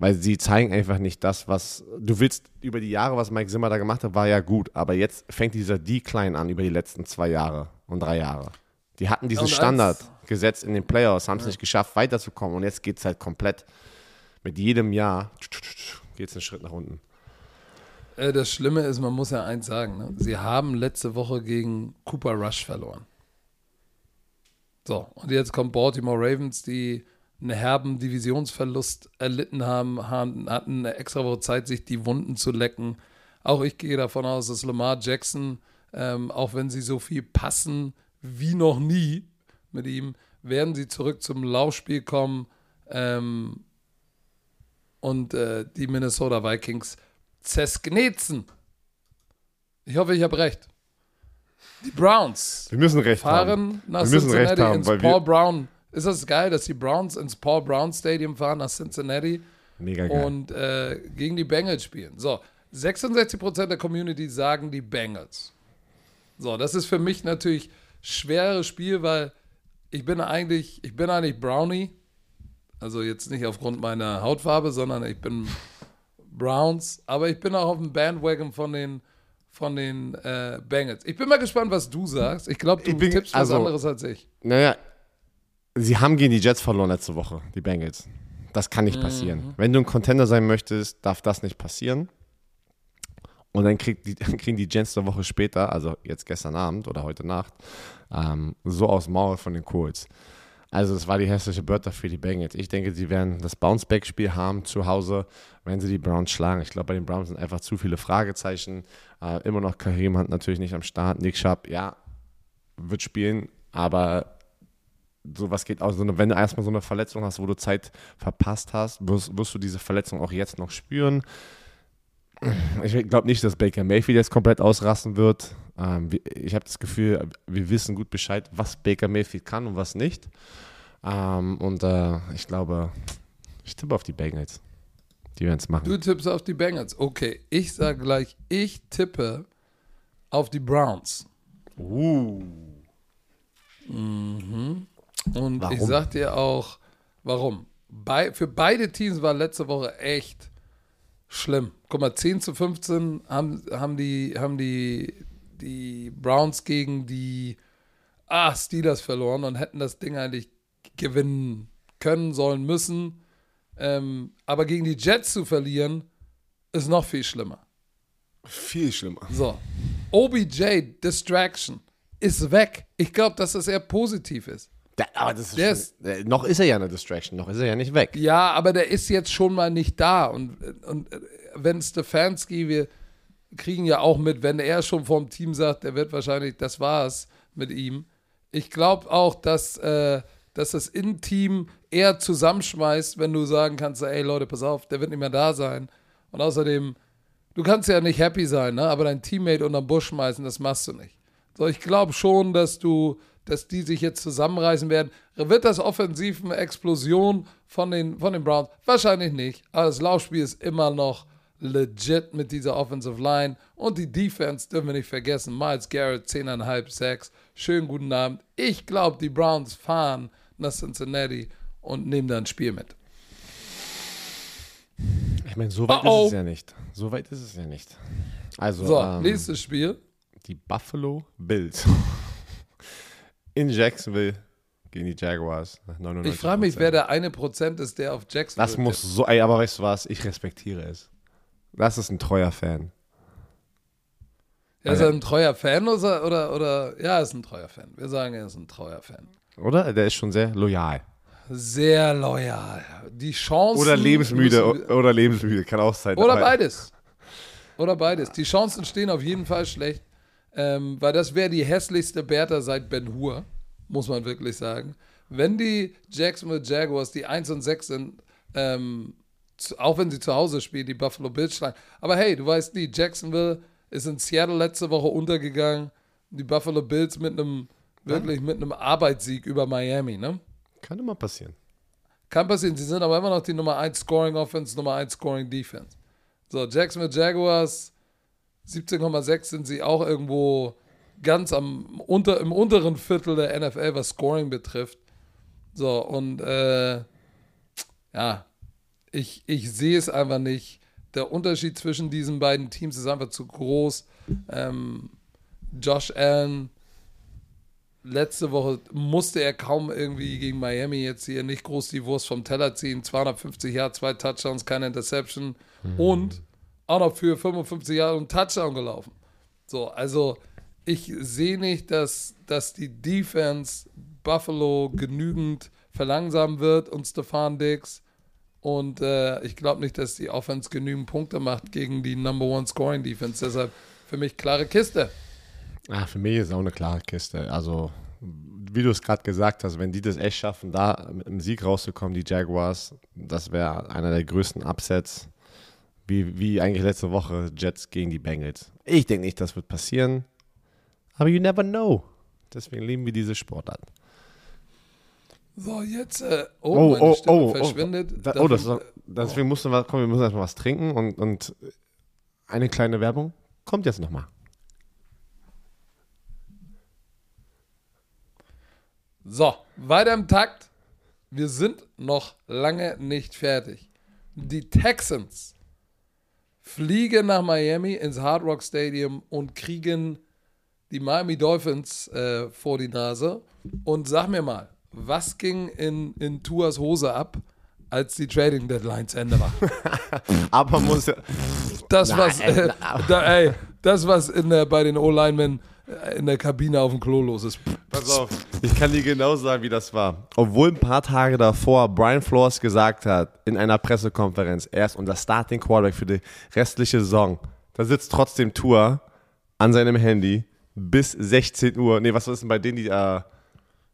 Speaker 2: Weil sie zeigen einfach nicht das, was du willst über die Jahre, was Mike Zimmer da gemacht hat, war ja gut. Aber jetzt fängt dieser Decline an über die letzten zwei Jahre und drei Jahre. Die hatten diesen Standard gesetzt in den Playoffs, haben es nicht geschafft, weiterzukommen. Und jetzt geht es halt komplett mit jedem Jahr geht es einen Schritt nach unten.
Speaker 1: Äh, das Schlimme ist, man muss ja eins sagen, ne? sie haben letzte Woche gegen Cooper Rush verloren. So, und jetzt kommt Baltimore Ravens, die einen herben Divisionsverlust erlitten haben, haben hatten eine extra Woche Zeit, sich die Wunden zu lecken. Auch ich gehe davon aus, dass Lamar Jackson, ähm, auch wenn sie so viel passen wie noch nie mit ihm, werden sie zurück zum Laufspiel kommen ähm, und äh, die Minnesota Vikings zersknetzen. Ich hoffe, ich habe recht. Die Browns
Speaker 2: Wir müssen recht haben.
Speaker 1: fahren nach
Speaker 2: Wir müssen recht
Speaker 1: Cincinnati
Speaker 2: haben,
Speaker 1: ins
Speaker 2: weil
Speaker 1: Paul
Speaker 2: wir-
Speaker 1: Brown. Ist das geil, dass die Browns ins Paul Brown Stadium fahren nach Cincinnati
Speaker 2: Mega geil.
Speaker 1: und äh, gegen die Bengals spielen? So, 66% der Community sagen die Bengals. So, das ist für mich natürlich schweres Spiel, weil ich bin eigentlich, ich bin eigentlich Brownie. Also jetzt nicht aufgrund meiner Hautfarbe, sondern ich bin Browns. Aber ich bin auch auf dem Bandwagon von den, von den äh, Bengals. Ich bin mal gespannt, was du sagst. Ich glaube, du
Speaker 2: Ich bin-
Speaker 1: tippst was
Speaker 2: also-
Speaker 1: anderes als ich.
Speaker 2: Naja, sie haben gegen die Jets verloren letzte Woche, die Bengals. Das kann nicht passieren. Wenn du ein Contender sein möchtest, darf das nicht passieren. Und dann die, kriegen die Jets eine Woche später, also jetzt gestern Abend oder heute Nacht, ähm, so aus dem Maul von den Colts. Also das war die hässliche Börter für die Bengals. Ich denke, sie werden das Bounce-Back-Spiel haben zu Hause, wenn sie die Browns schlagen. Ich glaube, bei den Browns sind einfach zu viele Fragezeichen. Äh, immer noch Kareem hat natürlich nicht am Start. Nick Sharp, ja, wird spielen, aber sowas geht auch. So eine, wenn du erstmal so eine Verletzung hast, wo du Zeit verpasst hast, wirst, wirst du diese Verletzung auch jetzt noch spüren. Ich glaube nicht, dass Baker Mayfield jetzt komplett ausrasten wird. Ähm, ich habe das Gefühl, wir wissen gut Bescheid, was Baker Mayfield kann und was nicht. Ähm, und äh, ich glaube, ich tippe auf die Bengals. Die werden es machen.
Speaker 1: Du tippst auf die Bengals. Okay, ich sage gleich, ich tippe auf die Browns.
Speaker 2: Uh.
Speaker 1: Und
Speaker 2: Warum?
Speaker 1: ich sag dir auch, warum. Bei, für beide Teams war letzte Woche echt schlimm. Guck mal, 10 zu 15 haben, haben, die, haben die, die Browns gegen die ah, Steelers verloren und hätten das Ding eigentlich gewinnen können, sollen, müssen. Ähm, aber gegen die Jets zu verlieren, ist noch viel schlimmer.
Speaker 2: Viel schlimmer.
Speaker 1: So. OBJ, Distraction, ist weg. Ich glaube, dass das eher positiv ist.
Speaker 2: Da, aber das ist,
Speaker 1: Der
Speaker 2: schon, äh, noch ist er ja eine Distraction, noch ist er ja nicht weg.
Speaker 1: Ja, aber der ist jetzt schon mal nicht da. Und, und äh, wenn Stefanski, wir kriegen ja auch mit, wenn er schon vom Team sagt, der wird wahrscheinlich, das war's mit ihm. Ich glaube auch, dass, äh, dass das In-Team eher zusammenschmeißt, wenn du sagen kannst, ey Leute, pass auf, der wird nicht mehr da sein. Und außerdem, du kannst ja nicht happy sein, ne? aber dein Teammate unterm Busch schmeißen, das machst du nicht. So, ich glaube schon, dass du, dass die sich jetzt zusammenreißen werden. Wird das offensiv eine Explosion von den, von den Browns? Wahrscheinlich nicht. Aber das Laufspiel ist immer noch legit mit dieser Offensive Line. Und die Defense dürfen wir nicht vergessen. Miles Garrett, 10,5 Sacks. Schönen guten Abend. Ich glaube, die Browns fahren nach Cincinnati und nehmen da ein Spiel mit.
Speaker 2: Ich meine, so weit
Speaker 1: Oh, oh.
Speaker 2: ist es ja nicht. So weit ist es ja nicht. Also,
Speaker 1: So,
Speaker 2: ähm,
Speaker 1: nächstes Spiel.
Speaker 2: Die Buffalo Bills. In Jacksonville gegen die Jaguars. 99%.
Speaker 1: Ich frage mich, wer der eine Prozent ist, der auf Jackson
Speaker 2: Das muss so, ey, aber weißt du was? Ich respektiere es. Das ist ein treuer Fan.
Speaker 1: Ja, ist er ein treuer Fan oder, oder, oder, ja, er ist ein treuer Fan. Wir sagen, er ist ein treuer Fan.
Speaker 2: Oder? Der ist schon sehr loyal.
Speaker 1: Sehr loyal. Die Chancen.
Speaker 2: Oder lebensmüde.
Speaker 1: müssen
Speaker 2: Oder lebensmüde, kann auch sein.
Speaker 1: Oder beides. Oder beides. Die Chancen stehen auf jeden Fall schlecht, ähm, weil das wäre die hässlichste Bertha seit Ben Hur, muss man wirklich sagen. Wenn die Jacksonville Jaguars, die 1 und 6 sind, ähm, auch wenn sie zu Hause spielen, die Buffalo Bills schlagen. Aber hey, du weißt nie, Jacksonville ist in Seattle letzte Woche untergegangen. Die Buffalo Bills mit einem, wirklich mit einem Arbeitssieg über Miami, ne?
Speaker 2: Kann immer passieren.
Speaker 1: Kann passieren. Sie sind aber immer noch die Nummer 1 Scoring Offense, Nummer 1 Scoring Defense. So, Jacksonville Jaguars, 17,6 sind sie auch irgendwo ganz am unter, im unteren Viertel der NFL, was Scoring betrifft. So, und äh, ja, ich, ich sehe es einfach nicht. Der Unterschied zwischen diesen beiden Teams ist einfach zu groß. Ähm, Josh Allen letzte Woche musste er kaum irgendwie gegen Miami jetzt hier nicht groß die Wurst vom Teller ziehen. 250 Jahre, zwei Touchdowns, keine Interception und auch noch für 55 Jahre einen Touchdown gelaufen. So, also ich sehe nicht, dass, dass die Defense Buffalo genügend verlangsamen wird und Stefan Diggs. Und äh, ich glaube nicht, dass die Offense genügend Punkte macht gegen die Number One Scoring Defense. Deshalb für mich klare Kiste.
Speaker 2: Ah, für mich ist auch eine klare Kiste. Also, wie du es gerade gesagt hast, wenn die das echt schaffen, da mit einem Sieg rauszukommen, die Jaguars, das wäre einer der größten Upsets. Wie, wie eigentlich letzte Woche Jets gegen die Bengals. Ich denke nicht, das wird passieren. Aber you never know. Deswegen lieben wir diese Sportart.
Speaker 1: So, jetzt, äh, oh,
Speaker 2: Oh,
Speaker 1: meine
Speaker 2: oh,
Speaker 1: Stimme
Speaker 2: oh, oh.
Speaker 1: verschwindet.
Speaker 2: Da, oh, das ist, deswegen mussten wir, komm, wir müssen erstmal was trinken und, und eine kleine Werbung kommt jetzt nochmal.
Speaker 1: So, weiter im Takt. Wir sind noch lange nicht fertig. Die Texans fliegen nach Miami ins Hard Rock Stadium und kriegen die Miami Dolphins äh, vor die Nase. Und sag mir mal, was ging in, in Tuas Hose ab, als die Trading Deadline zu Ende war?
Speaker 2: Aber muss.
Speaker 1: Das, was, äh,
Speaker 2: nein.
Speaker 1: da, ey, das, was in der, bei den O-Linemen äh, in der Kabine auf dem Klo los ist.
Speaker 2: Pass auf, ich kann dir genau sagen, wie das war. Obwohl ein paar Tage davor Brian Flores gesagt hat, in einer Pressekonferenz, er ist unser Starting Quarterback für die restliche Saison, da sitzt trotzdem Tour an seinem Handy bis 16 Uhr. Nee, was ist denn bei denen, die. Äh,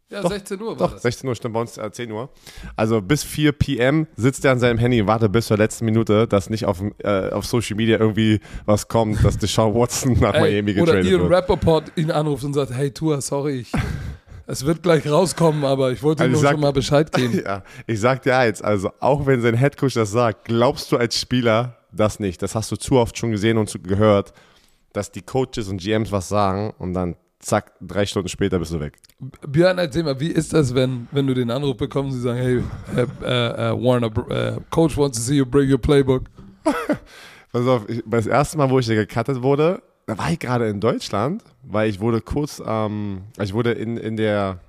Speaker 1: Ja,
Speaker 2: Doch,
Speaker 1: 16 Uhr war
Speaker 2: doch,
Speaker 1: das.
Speaker 2: 16 Uhr stimmt bei uns äh, 10 Uhr. Also bis 4 p.m. sitzt er an seinem Handy und wartet bis zur letzten Minute, dass nicht auf, äh, auf Social Media irgendwie was kommt, dass Deshaun Watson nach
Speaker 1: Ey,
Speaker 2: Miami
Speaker 1: oder
Speaker 2: getradet
Speaker 1: Ian
Speaker 2: wird.
Speaker 1: Rappaport ihn anruft und sagt, hey Tua, sorry, ich, es wird gleich rauskommen, aber ich wollte
Speaker 2: Also
Speaker 1: nur
Speaker 2: ich sag-
Speaker 1: schon mal Bescheid geben.
Speaker 2: Ja, ich sag dir eins, also auch wenn sein Headcoach das sagt, glaubst du als Spieler das nicht. Das hast du zu oft schon gesehen und gehört, dass die Coaches und GMs was sagen und dann zack, drei Stunden später bist du weg.
Speaker 1: Björn, erzähl mal, wie ist das, wenn, wenn du den Anruf bekommst und sie sagen, hey, äh, äh, äh, Warner, äh, Coach wants to see you bring your playbook.
Speaker 2: Pass auf, ich, das erste Mal, wo ich gecuttet wurde, da war ich gerade in Deutschland, weil ich wurde kurz, ähm, ich wurde in, in der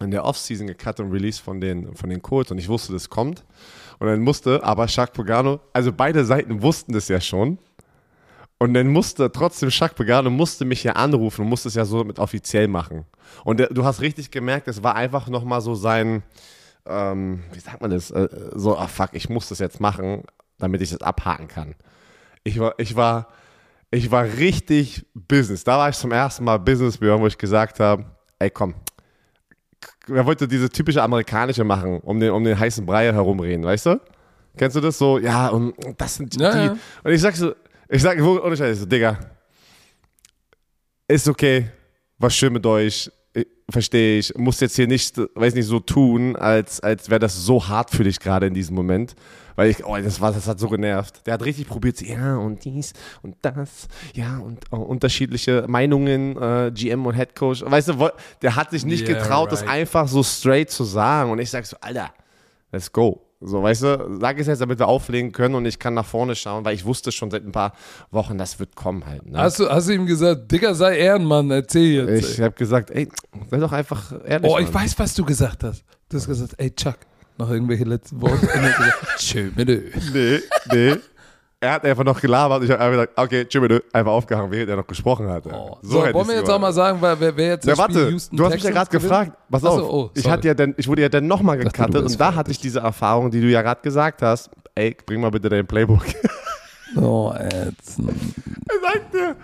Speaker 2: in der Offseason gecuttet und released von den, von den Colts und ich wusste, das kommt. Und dann musste aber Shaq Pagano, also beide Seiten wussten das ja schon. Und dann musste trotzdem Shaq Pagano musste mich ja anrufen und musste es ja so mit offiziell machen. Und der, du hast richtig gemerkt, es war einfach nochmal so sein, ähm, wie sagt man das, äh, so, ah fuck, ich muss das jetzt machen, damit ich das abhaken kann. Ich war, ich war, ich war richtig Business. Da war ich zum ersten Mal Business, wo ich gesagt habe, ey komm, er wollte diese typische amerikanische machen, um den, um den heißen Brei herumreden, weißt du? Kennst du das so? Ja, und das sind
Speaker 1: Ja,
Speaker 2: die.
Speaker 1: ja.
Speaker 2: Und ich sag so, ich sag, wo- ohne Scheiß, so, Digga, ist okay, war schön mit euch, verstehe ich. Musst jetzt hier nicht, weiß nicht, so tun, als, als wäre das so hart für dich gerade in diesem Moment. Weil ich, oh, das war, das hat so genervt. Der hat richtig probiert, ja, und dies und das, ja, und oh, unterschiedliche Meinungen, äh, GM und Head Coach. Weißt du, der hat sich nicht
Speaker 1: Yeah,
Speaker 2: getraut, das
Speaker 1: right.
Speaker 2: einfach so straight zu sagen. Und ich sag so, Alter, let's go. So, weißt du, sag es jetzt, damit wir auflegen können und ich kann nach vorne schauen, weil ich wusste schon seit ein paar Wochen, das wird kommen halt. Ne?
Speaker 1: Hast du, hast du ihm gesagt, Digga, sei Ehrenmann, erzähl jetzt.
Speaker 2: ich habe gesagt, ey, sei doch einfach ehrlich.
Speaker 1: oh, ich
Speaker 2: Mann.
Speaker 1: weiß, was du gesagt hast. Du hast gesagt, ey, Chuck, noch irgendwelche letzten Worte? Und hat gesagt, Schön, bitte.
Speaker 2: Nee, nee. Er hat einfach noch gelabert ich habe einfach gesagt, okay, tschüss, einfach aufgehangen, während er noch gesprochen hat.
Speaker 1: Oh. So,
Speaker 2: hätte
Speaker 1: wollen wir jetzt auch mal sagen, wer, wer, jetzt
Speaker 2: Ja, warte,
Speaker 1: Houston
Speaker 2: du hast mich ja gerade gefragt. Pass
Speaker 1: Ach
Speaker 2: auf,
Speaker 1: so, oh,
Speaker 2: ich, hatte ja dann, ich wurde ja dann nochmal
Speaker 1: du
Speaker 2: gecuttet und da hatte ich diese Erfahrung, die du ja gerade gesagt hast. Ey, bring mal bitte dein Playbook.
Speaker 1: Oh, ätzend.
Speaker 2: er sagt dir,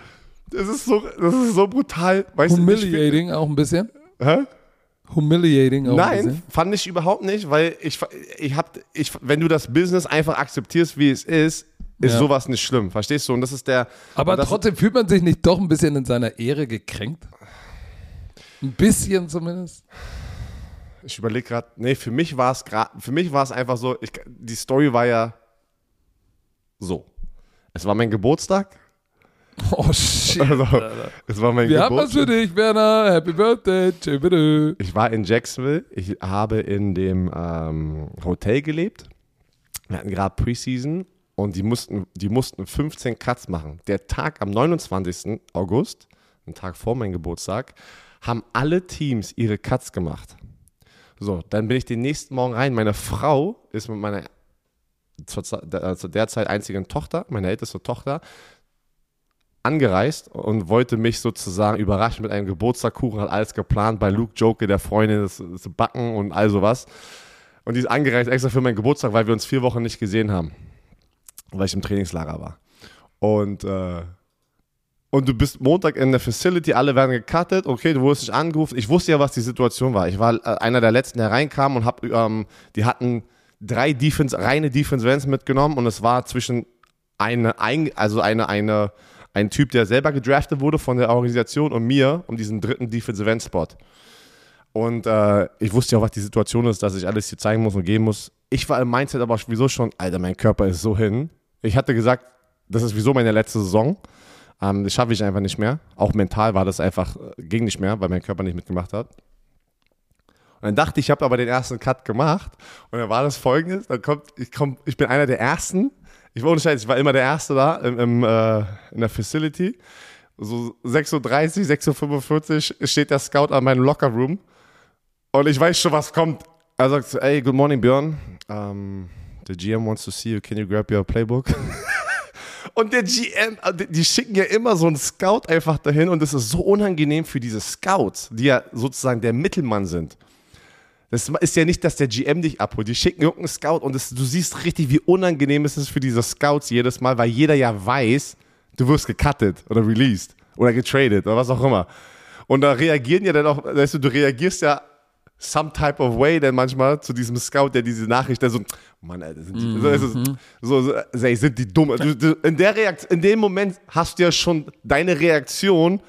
Speaker 2: das ist so, das ist so brutal. Weißt du,
Speaker 1: Humiliating auch ein bisschen.
Speaker 2: Hä?
Speaker 1: Humiliating auch ein
Speaker 2: Nein,
Speaker 1: bisschen.
Speaker 2: fand ich überhaupt nicht, weil ich, ich hab, ich, wenn du das Business einfach akzeptierst, wie es ist, ist
Speaker 1: Ja.
Speaker 2: sowas nicht schlimm. Verstehst du? Und das ist der.
Speaker 1: Aber trotzdem fühlt man sich nicht doch ein bisschen in seiner Ehre gekränkt? Ein bisschen zumindest.
Speaker 2: Ich überlege gerade, nee, für mich war es gerade, für mich war es einfach so, ich, die Story war ja so. Es war mein Geburtstag.
Speaker 1: Oh shit.
Speaker 2: Also, es war mein
Speaker 1: Wir haben was für
Speaker 2: Geburtstag.
Speaker 1: dich, Werner. Happy Birthday. Bitte.
Speaker 2: Ich war in Jacksonville. Ich habe in dem ähm, Hotel gelebt. Wir hatten gerade Preseason und die mussten, die mussten 15 Cuts machen. Der Tag am 29. August, ein Tag vor meinem Geburtstag, haben alle Teams ihre Cuts gemacht. So, dann bin ich den nächsten Morgen rein. Meine Frau ist mit meiner zur, äh, zu der einzigen Tochter, meine älteste Tochter, angereist und wollte mich sozusagen überraschen mit einem Geburtstagkuchen, hat alles geplant, bei Luke Joke, der Freundin, das, das Backen und all sowas. Und die ist angereist extra für meinen Geburtstag, weil wir uns vier Wochen nicht gesehen haben, weil ich im Trainingslager war. Und, äh, und du bist Montag in der Facility, alle werden gecuttet, okay, du wurdest nicht angerufen. Ich wusste ja, was die Situation war. Ich war äh, einer der Letzten, der reinkam und hab, ähm, die hatten drei Defense, reine Defense Vans mitgenommen und es war zwischen eine, ein, also eine, eine, ein Typ, der selber gedraftet wurde von der Organisation und mir um diesen dritten Defensive End Spot. Und äh, ich wusste ja auch, was die Situation ist, dass ich alles hier zeigen muss und geben muss. Ich war im Mindset aber sowieso schon, Alter, mein Körper ist so hin. Ich hatte gesagt, das ist sowieso meine letzte Saison. Ähm, das schaffe ich einfach nicht mehr. Auch mental war das einfach, äh, ging nicht mehr, weil mein Körper nicht mitgemacht hat. Und dann dachte ich, ich habe aber den ersten Cut gemacht. Und dann war das folgendes: dann kommt, ich, komm, ich bin einer der ersten. Ich war Scheiß, ich war immer der Erste da im, im, äh, in der Facility. So 6.30 Uhr, 6.45 Uhr steht der Scout an meinem Lockerroom. Und ich weiß schon, was kommt. Er sagt so, ey, good morning, Björn. Um, the GM wants to see you. Can you grab your playbook? Und der GM, äh, die- schicken ja immer so einen Scout einfach dahin und das ist so unangenehm für diese Scouts, die ja sozusagen der Mittelmann sind. Das ist ja nicht, dass der GM dich abholt. Die schicken irgendeinen Scout und das, du siehst richtig, wie unangenehm es ist für diese Scouts jedes Mal, weil jeder ja weiß, du wirst gecuttet oder released oder getradet oder was auch immer. Und da reagieren ja dann auch, weißt du, du reagierst ja some type of way dann manchmal zu diesem Scout, der diese Nachricht, der so, Mann, Alter, sind die, so, ist es- so, so, ey, sind die dumm. Du, du, in, der Reakt, in dem Moment hast du ja schon deine Reaktion,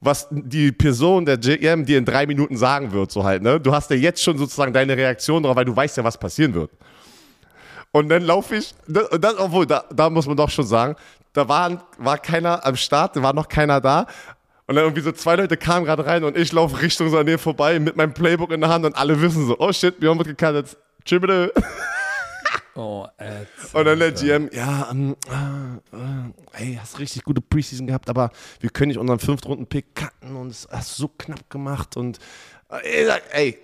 Speaker 2: was die Person, der GM, dir in drei Minuten sagen wird, so halt, ne? Du hast ja jetzt schon sozusagen deine Reaktion drauf, weil du weißt ja, was passieren wird. Und dann laufe ich, das, das, obwohl, da, da muss man doch schon sagen, da war, war keiner am Start, da war noch keiner da. Und dann irgendwie so zwei Leute kamen gerade rein und ich laufe Richtung so an denen vorbei mit meinem Playbook in der Hand und alle wissen so, oh shit, Björn wird gekannt. Tschüss bitte.
Speaker 1: Oh, ätzend.
Speaker 2: Und dann der GM, ja, ähm, äh, äh, ey, hast richtig gute Preseason gehabt, aber wir können nicht unseren Fünft-Runden-Pick cutten und es hast so knapp gemacht und äh, ich sag, ey,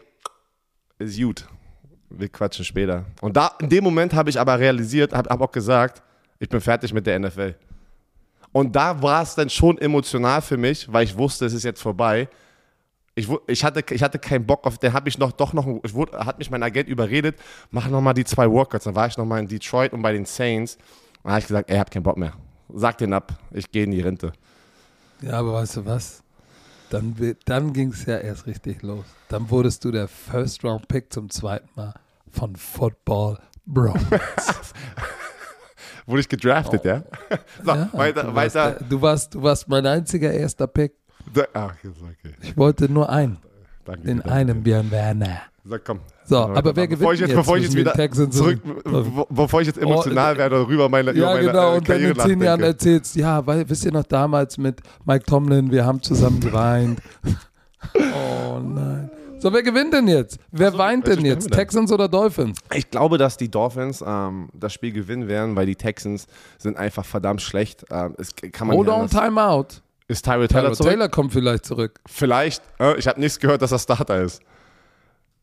Speaker 2: ist gut. Wir quatschen später. Und da, in dem Moment habe ich aber realisiert, habe hab auch gesagt, ich bin fertig mit der NFL. Und da war es dann schon emotional für mich, weil ich wusste, es ist jetzt vorbei. Ich, ich, hatte, ich hatte keinen Bock auf, der habe ich noch doch noch, ich wurde, hat mich mein Agent überredet, mach noch mal die zwei Workouts. Dann war ich noch mal in Detroit und bei den Saints. Und dann habe ich gesagt, ey, ich hab keinen Bock mehr. Sag den ab, ich gehe in die Rente.
Speaker 1: Ja, aber weißt du was? Dann, dann ging es ja erst richtig los. Dann wurdest du der First-Round-Pick zum zweiten Mal von Football Bro.
Speaker 2: Wurde ich gedraftet, ja? So,
Speaker 1: Ja,
Speaker 2: weiter,
Speaker 1: du, warst
Speaker 2: weiter.
Speaker 1: der, du, warst, du warst mein einziger erster Pick.
Speaker 2: Da- Ach, okay.
Speaker 1: Ich wollte nur einen.
Speaker 2: Danke
Speaker 1: Den
Speaker 2: danke
Speaker 1: einen. Björn Werner.
Speaker 2: So, komm.
Speaker 1: So,
Speaker 2: wir
Speaker 1: aber wer
Speaker 2: bevor
Speaker 1: gewinnt
Speaker 2: ich jetzt,
Speaker 1: jetzt
Speaker 2: bevor ich jetzt
Speaker 1: den
Speaker 2: wieder zurück, bevor ich jetzt emotional werde und rüber meine,
Speaker 1: Ja,
Speaker 2: meine
Speaker 1: genau.
Speaker 2: äh,
Speaker 1: Und dann
Speaker 2: Karriere
Speaker 1: in zehn Jahren erzählst, ja, weil, wisst ihr noch damals mit Mike Tomlin, wir haben zusammen geweint. oh nein. So, wer gewinnt denn jetzt? Wer
Speaker 2: so,
Speaker 1: weint
Speaker 2: welches
Speaker 1: denn jetzt? Texans oder Dolphins?
Speaker 2: Ich glaube, dass die Dolphins ähm, das Spiel gewinnen werden, weil die Texans sind einfach verdammt schlecht. Ähm, es kann man
Speaker 1: Hold on, time out.
Speaker 2: Ist Tyrell Taylor
Speaker 1: Tyler
Speaker 2: zurück?
Speaker 1: Taylor kommt vielleicht zurück.
Speaker 2: Vielleicht. Äh, ich habe nichts gehört, dass er Starter ist.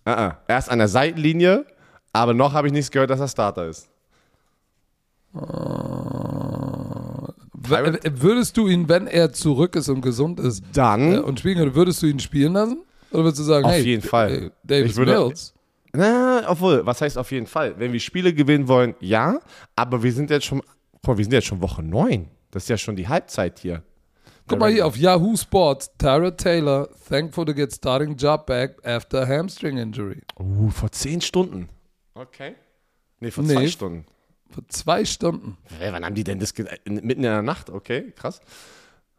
Speaker 2: Äh, äh. Er ist an der Seitenlinie, aber noch habe ich nichts gehört, dass er Starter ist.
Speaker 1: W würdest du ihn, wenn er zurück ist und gesund ist
Speaker 2: Dann,
Speaker 1: äh, und spielen könnte, würdest du ihn spielen lassen? Oder würdest du sagen,
Speaker 2: Auf
Speaker 1: hey,
Speaker 2: jeden Fall.
Speaker 1: äh, Davis
Speaker 2: Ich würde-
Speaker 1: Mills?
Speaker 2: na, obwohl, was heißt auf jeden Fall? Wenn wir Spiele gewinnen wollen, ja, aber wir sind jetzt schon, guck mal, wir sind jetzt schon Woche 9. Das ist ja schon die Halbzeit hier.
Speaker 1: Guck mal hier auf Yahoo Sports. Tyra Taylor, thankful to get starting job back after hamstring injury.
Speaker 2: Uh, vor 10 Stunden. Okay. Nee, vor
Speaker 1: Nee.
Speaker 2: zwei Stunden.
Speaker 1: Vor zwei Stunden.
Speaker 2: Hä, wann haben die denn das? in- Mitten in der Nacht? Okay, krass.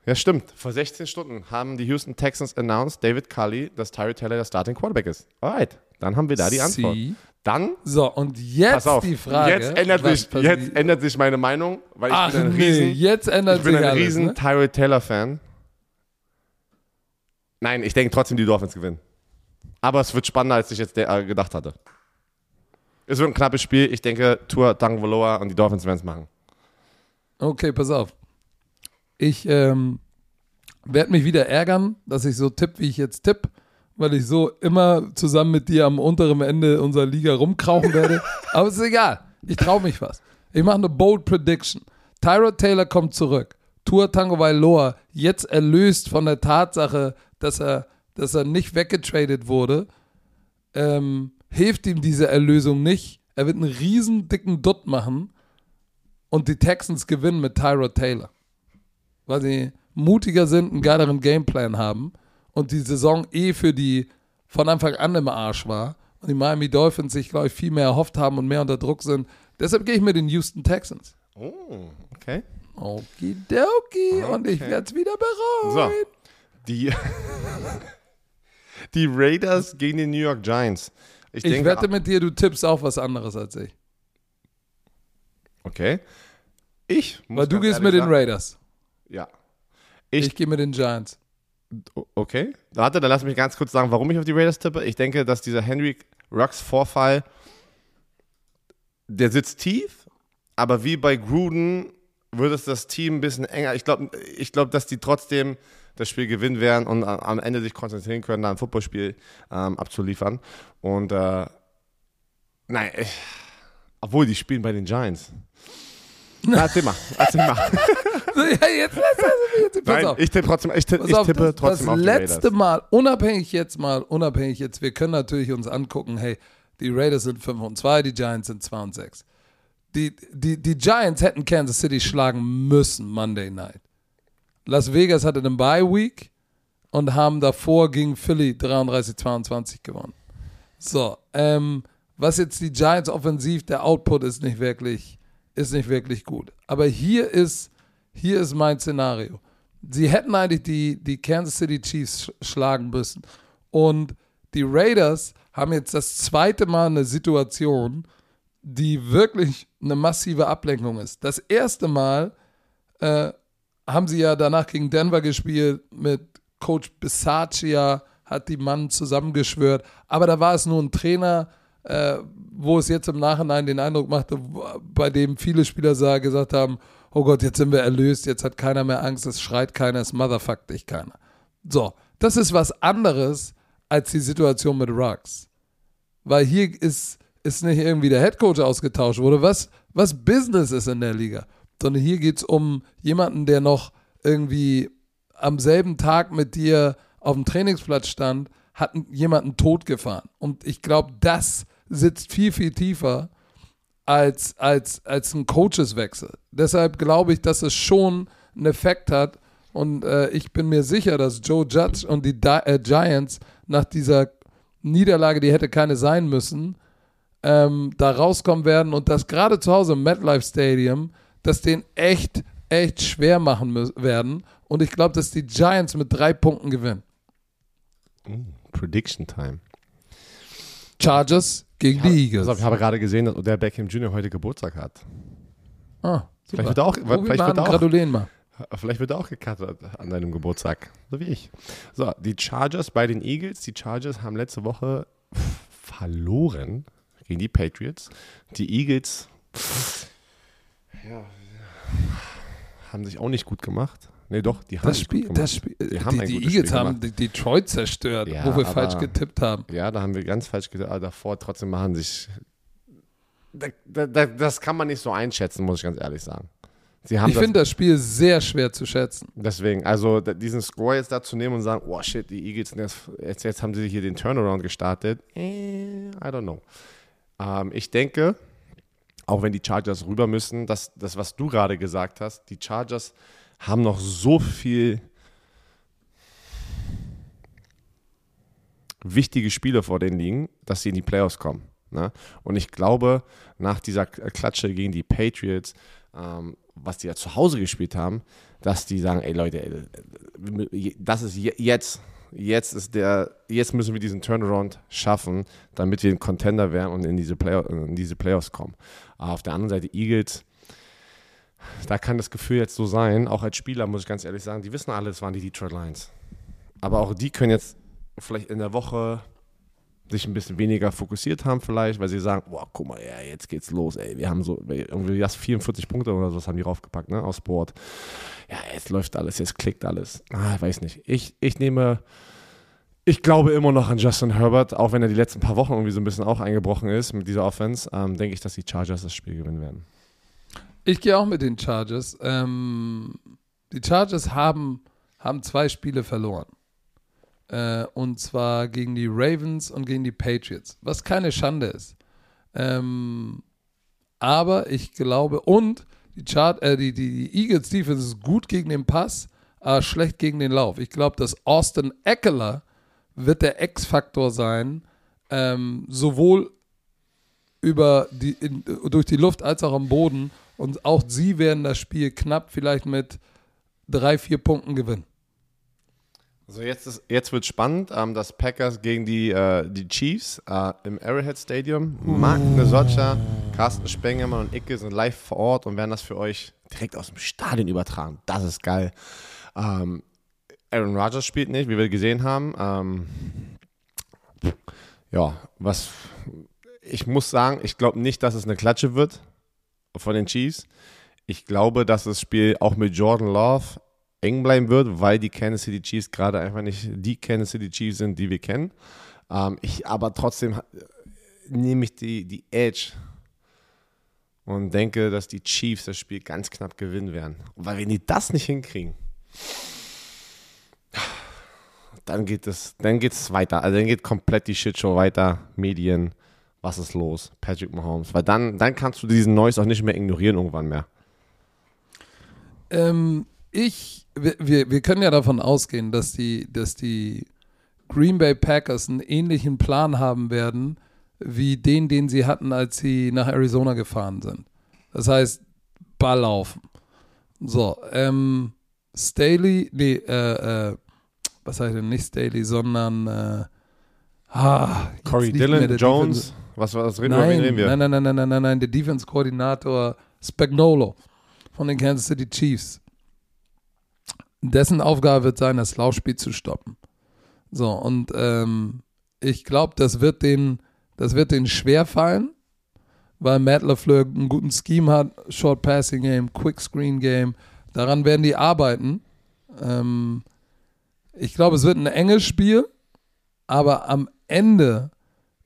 Speaker 2: Ja, stimmt. Vor 16 Stunden haben die Houston Texans announced, David Cully, dass Tyree Taylor der Starting Quarterback ist. Alright, dann haben wir da die Antwort.
Speaker 1: See?
Speaker 2: Dann,
Speaker 1: So, und jetzt
Speaker 2: pass auf,
Speaker 1: die Frage.
Speaker 2: jetzt, ändert sich, jetzt ändert sich meine Meinung, weil ich
Speaker 1: Ach
Speaker 2: bin ein
Speaker 1: nee,
Speaker 2: riesen,
Speaker 1: jetzt ändert
Speaker 2: ich bin ein
Speaker 1: alles.
Speaker 2: riesen
Speaker 1: ne?
Speaker 2: Tyree Taylor-Fan. Nein, ich denke trotzdem, die Dolphins gewinnen. Aber es wird spannender, als ich jetzt äh, gedacht hatte. Es wird ein knappes Spiel. Ich denke, Tour Tagovailoa und die Dolphins werden es machen.
Speaker 1: Okay, pass auf. Ich ähm, werde mich wieder ärgern, dass ich so tipp, wie ich jetzt tipp, weil ich so immer zusammen mit dir am unteren Ende unserer Liga rumkrauchen werde. Aber es ist egal. Ich traue mich was. Ich mache eine bold Prediction. Tyrod Taylor kommt zurück. Tua Tango Vailoa, jetzt erlöst von der Tatsache, dass er, dass er nicht weggetradet wurde, ähm, hilft ihm diese Erlösung nicht. Er wird einen riesen dicken Dutt machen und die Texans gewinnen mit Tyrod Taylor. Weil sie mutiger sind, einen geileren Gameplan haben und die Saison eh für die von Anfang an im Arsch war und die Miami Dolphins sich, glaube ich, viel mehr erhofft haben und mehr unter Druck sind. Deshalb gehe ich mit den Houston Texans.
Speaker 2: Oh, okay.
Speaker 1: Okidoki. Und ich werde es wieder bereuen.
Speaker 2: So. Die, die Raiders gegen die New York Giants. Ich,
Speaker 1: Ich
Speaker 2: denke,
Speaker 1: wette mit dir, du tippst auch was anderes als ich.
Speaker 2: Okay. Ich. muss
Speaker 1: Weil du gehst mit den
Speaker 2: sagen-
Speaker 1: Raiders.
Speaker 2: Ja.
Speaker 1: Ich,
Speaker 2: Ich-
Speaker 1: gehe mit den Giants.
Speaker 2: Okay. Warte, dann lass mich ganz kurz sagen, warum ich auf die Raiders tippe. Ich denke, dass dieser Henry Rux Vorfall, der sitzt tief, aber wie bei Gruden wird es das Team ein bisschen enger. Ich glaube, ich glaub, dass die trotzdem das Spiel gewinnen werden und am Ende sich konzentrieren können, da ein Footballspiel ähm, abzuliefern. Und äh, nein, ich, obwohl die spielen bei den Giants. Na, erzähl mal, erzähl mal.
Speaker 1: ja, jetzt lass das jetzt. Pass
Speaker 2: Nein,
Speaker 1: auf.
Speaker 2: ich tippe trotzdem, ich tippe, ich
Speaker 1: auf,
Speaker 2: tippe
Speaker 1: das,
Speaker 2: trotzdem
Speaker 1: das
Speaker 2: auf die
Speaker 1: letzte. Mal, unabhängig jetzt mal, unabhängig jetzt, wir können natürlich uns angucken, hey, die Raiders sind 5 und 2, die Giants sind 2 und 6. Die, die, die Giants hätten Kansas City schlagen müssen Monday Night. Las Vegas hatte eine Bye Week und haben davor gegen Philly 33-22 gewonnen. So, ähm, was jetzt die Giants offensiv, der Output ist nicht wirklich, ist nicht wirklich gut. Aber hier ist, hier ist mein Szenario. Sie hätten eigentlich die, die Kansas City Chiefs sch schlagen müssen. Und die Raiders haben jetzt das zweite Mal eine Situation, die wirklich eine massive Ablenkung ist. Das erste Mal äh, haben sie ja danach gegen Denver gespielt mit Coach Bisaccia, hat die Mann zusammengeschwört. Aber da war es nur ein Trainer, äh, wo es jetzt im Nachhinein den Eindruck machte, bei dem viele Spieler gesagt haben, oh Gott, jetzt sind wir erlöst, jetzt hat keiner mehr Angst, es schreit keiner, es motherfuckt dich keiner. So, das ist was anderes als die Situation mit Ruggs. Weil hier ist, ist nicht irgendwie der Headcoach ausgetauscht wurde, was, was Business ist in der Liga. Sondern hier geht es um jemanden, der noch irgendwie am selben Tag mit dir auf dem Trainingsplatz stand, hat jemanden totgefahren. Und ich glaube, das sitzt viel, viel tiefer als, als, als ein Coacheswechsel. Deshalb glaube ich, dass es schon einen Effekt hat. Und äh, ich bin mir sicher, dass Joe Judge und die Di äh, Giants nach dieser Niederlage, die hätte keine sein müssen, ähm, da rauskommen werden und das gerade zu Hause im MetLife Stadium, das den echt, echt schwer machen werden. Und ich glaube, dass die Giants mit drei Punkten gewinnen.
Speaker 2: Prediction Time.
Speaker 1: Chargers gegen die Eagles.
Speaker 2: Also, ich habe gerade gesehen, dass der Beckham Jr. heute Geburtstag hat.
Speaker 1: ah,
Speaker 2: Vielleicht wird er auch, vielleicht wird
Speaker 1: an,
Speaker 2: er auch,
Speaker 1: gratulieren mal.
Speaker 2: vielleicht wird er auch gecuttet an deinem Geburtstag. So wie ich. So, die Chargers bei den Eagles. Die Chargers haben letzte Woche verloren gegen die Patriots. Die Eagles ja, haben sich auch nicht gut gemacht. Nee, doch, die haben
Speaker 1: Das Spiel,
Speaker 2: gemacht.
Speaker 1: das Spiel,
Speaker 2: Die
Speaker 1: die,
Speaker 2: haben
Speaker 1: die
Speaker 2: gutes
Speaker 1: Eagles
Speaker 2: Spiel
Speaker 1: haben die Detroit zerstört,
Speaker 2: Ja,
Speaker 1: wo wir
Speaker 2: aber-
Speaker 1: falsch getippt haben.
Speaker 2: Ja, da haben wir ganz falsch gedacht. Aber davor trotzdem machen sich. Da, da, da, das kann man nicht so einschätzen, muss ich ganz ehrlich sagen. Sie haben
Speaker 1: Ich finde das Spiel sehr schwer zu schätzen.
Speaker 2: deswegen, also diesen Score jetzt da zu nehmen und sagen, oh shit, die Eagles, jetzt, jetzt haben sie hier den Turnaround gestartet. Eh, I don't know. Ähm, ich denke, auch wenn die Chargers rüber müssen, dass das, was du gerade gesagt hast, die Chargers haben noch so viel wichtige Spiele vor denen liegen, dass sie in die Playoffs kommen. Ne? Und ich glaube, nach dieser Klatsche gegen die Patriots, ähm, was die ja zu Hause gespielt haben, dass die sagen, ey Leute, ey, das ist je- jetzt, jetzt ist der, jetzt müssen wir diesen Turnaround schaffen, damit wir ein Contender werden und in diese, Play in diese Playoffs kommen. Aber auf der anderen Seite Eagles, da kann das Gefühl jetzt so sein, auch als Spieler muss ich ganz ehrlich sagen, die wissen alle, es waren die Detroit Lions. Aber auch die können jetzt vielleicht in der Woche sich ein bisschen weniger fokussiert haben vielleicht, weil sie sagen, boah, guck mal, ja, jetzt geht's los, ey, wir haben so, irgendwie das 44 Punkte oder sowas haben die raufgepackt, ne, aus Sport. Ja, jetzt läuft alles, jetzt klickt alles. Ah, weiß nicht. Ich, ich nehme, ich glaube immer noch an Justin Herbert, auch wenn er die letzten paar Wochen irgendwie so ein bisschen auch eingebrochen ist mit dieser Offense, ähm, denke ich, dass die Chargers das Spiel gewinnen werden.
Speaker 1: Ich gehe auch mit den Chargers. Ähm, die Chargers haben, haben zwei Spiele verloren. Äh, und zwar gegen die Ravens und gegen die Patriots, was keine Schande ist. Ähm, aber ich glaube, und die, Chart, äh, die, die, die Eagles Defense ist gut gegen den Pass, aber schlecht gegen den Lauf. Ich glaube, dass Austin Eckler wird der X-Faktor sein, ähm, sowohl über die, in, durch die Luft als auch am Boden. Und auch sie werden das Spiel knapp vielleicht mit drei, vier Punkten gewinnen.
Speaker 2: Also jetzt, ist, jetzt wird spannend, ähm, das Packers gegen die, äh, die Chiefs äh, im Arrowhead Stadium. Marc Nesocha, Carsten Spengemann und Icke sind live vor Ort und werden das für euch direkt aus dem Stadion übertragen. Das ist geil. Ähm, Aaron Rodgers spielt nicht, wie wir gesehen haben. Ähm, ja, was ich muss sagen, ich glaube nicht, dass es eine Klatsche wird von den Chiefs. Ich glaube, dass das Spiel auch mit Jordan Love eng bleiben wird, weil die Kansas City Chiefs gerade einfach nicht die Kansas City Chiefs sind, die wir kennen. Ähm, ich aber trotzdem nehme ich die, die Edge und denke, dass die Chiefs das Spiel ganz knapp gewinnen werden. Weil wenn die das nicht hinkriegen, dann geht es, dann geht es weiter. Also dann geht komplett die Shitshow weiter. Medien, was ist los? Patrick Mahomes. Weil dann, dann kannst du diesen Noise auch nicht mehr ignorieren irgendwann mehr.
Speaker 1: Ähm, ich, wir, wir, können ja davon ausgehen, dass die, dass die Green Bay Packers einen ähnlichen Plan haben werden, wie den, den sie hatten, als sie nach Arizona gefahren sind. Das heißt, Ball laufen. So, ähm, Staley, nee, äh, äh, was heißt denn nicht Staley, sondern äh, ah,
Speaker 2: Corey Dillon, Jones, was, was reden,
Speaker 1: Nein,
Speaker 2: wir, reden wir?
Speaker 1: nein, nein, nein, nein, nein, nein, nein, der Defense-Koordinator Spagnolo von den Kansas City Chiefs. Dessen Aufgabe wird sein, das Laufspiel zu stoppen. So, und ähm, ich glaube, das wird den, das wird denen schwer fallen, weil Matt LaFleur einen guten Scheme hat, Short Passing Game, Quick Screen Game. Daran werden die arbeiten. Ähm, ich glaube, es wird ein enges Spiel, aber am Ende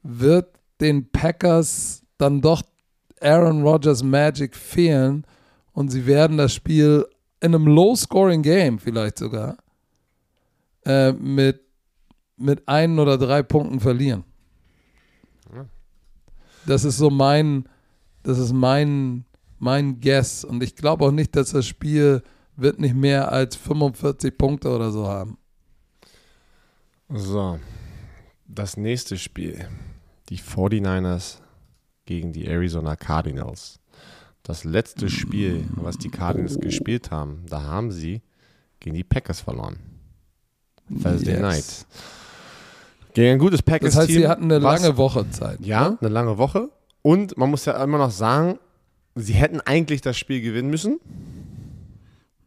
Speaker 1: wird den Packers dann doch Aaron Rodgers Magic fehlen und sie werden das Spiel in einem Low-Scoring-Game vielleicht sogar äh, mit, mit ein oder drei Punkten verlieren. Das ist so mein, das ist mein, mein Guess und ich glaube auch nicht, dass das Spiel wird nicht mehr als 45 Punkte oder so haben.
Speaker 2: So, das nächste Spiel. Die 49ers gegen die Arizona Cardinals. Das letzte Spiel, was die Cardinals gespielt haben, da haben sie gegen die Packers verloren. Thursday
Speaker 1: Yes.
Speaker 2: Night. Gegen ein gutes Packers-Team.
Speaker 1: Das heißt, sie hatten eine
Speaker 2: was-
Speaker 1: lange Woche Zeit.
Speaker 2: Ja,
Speaker 1: ne?
Speaker 2: eine lange Woche. Und man muss ja immer noch sagen, sie hätten eigentlich das Spiel gewinnen müssen.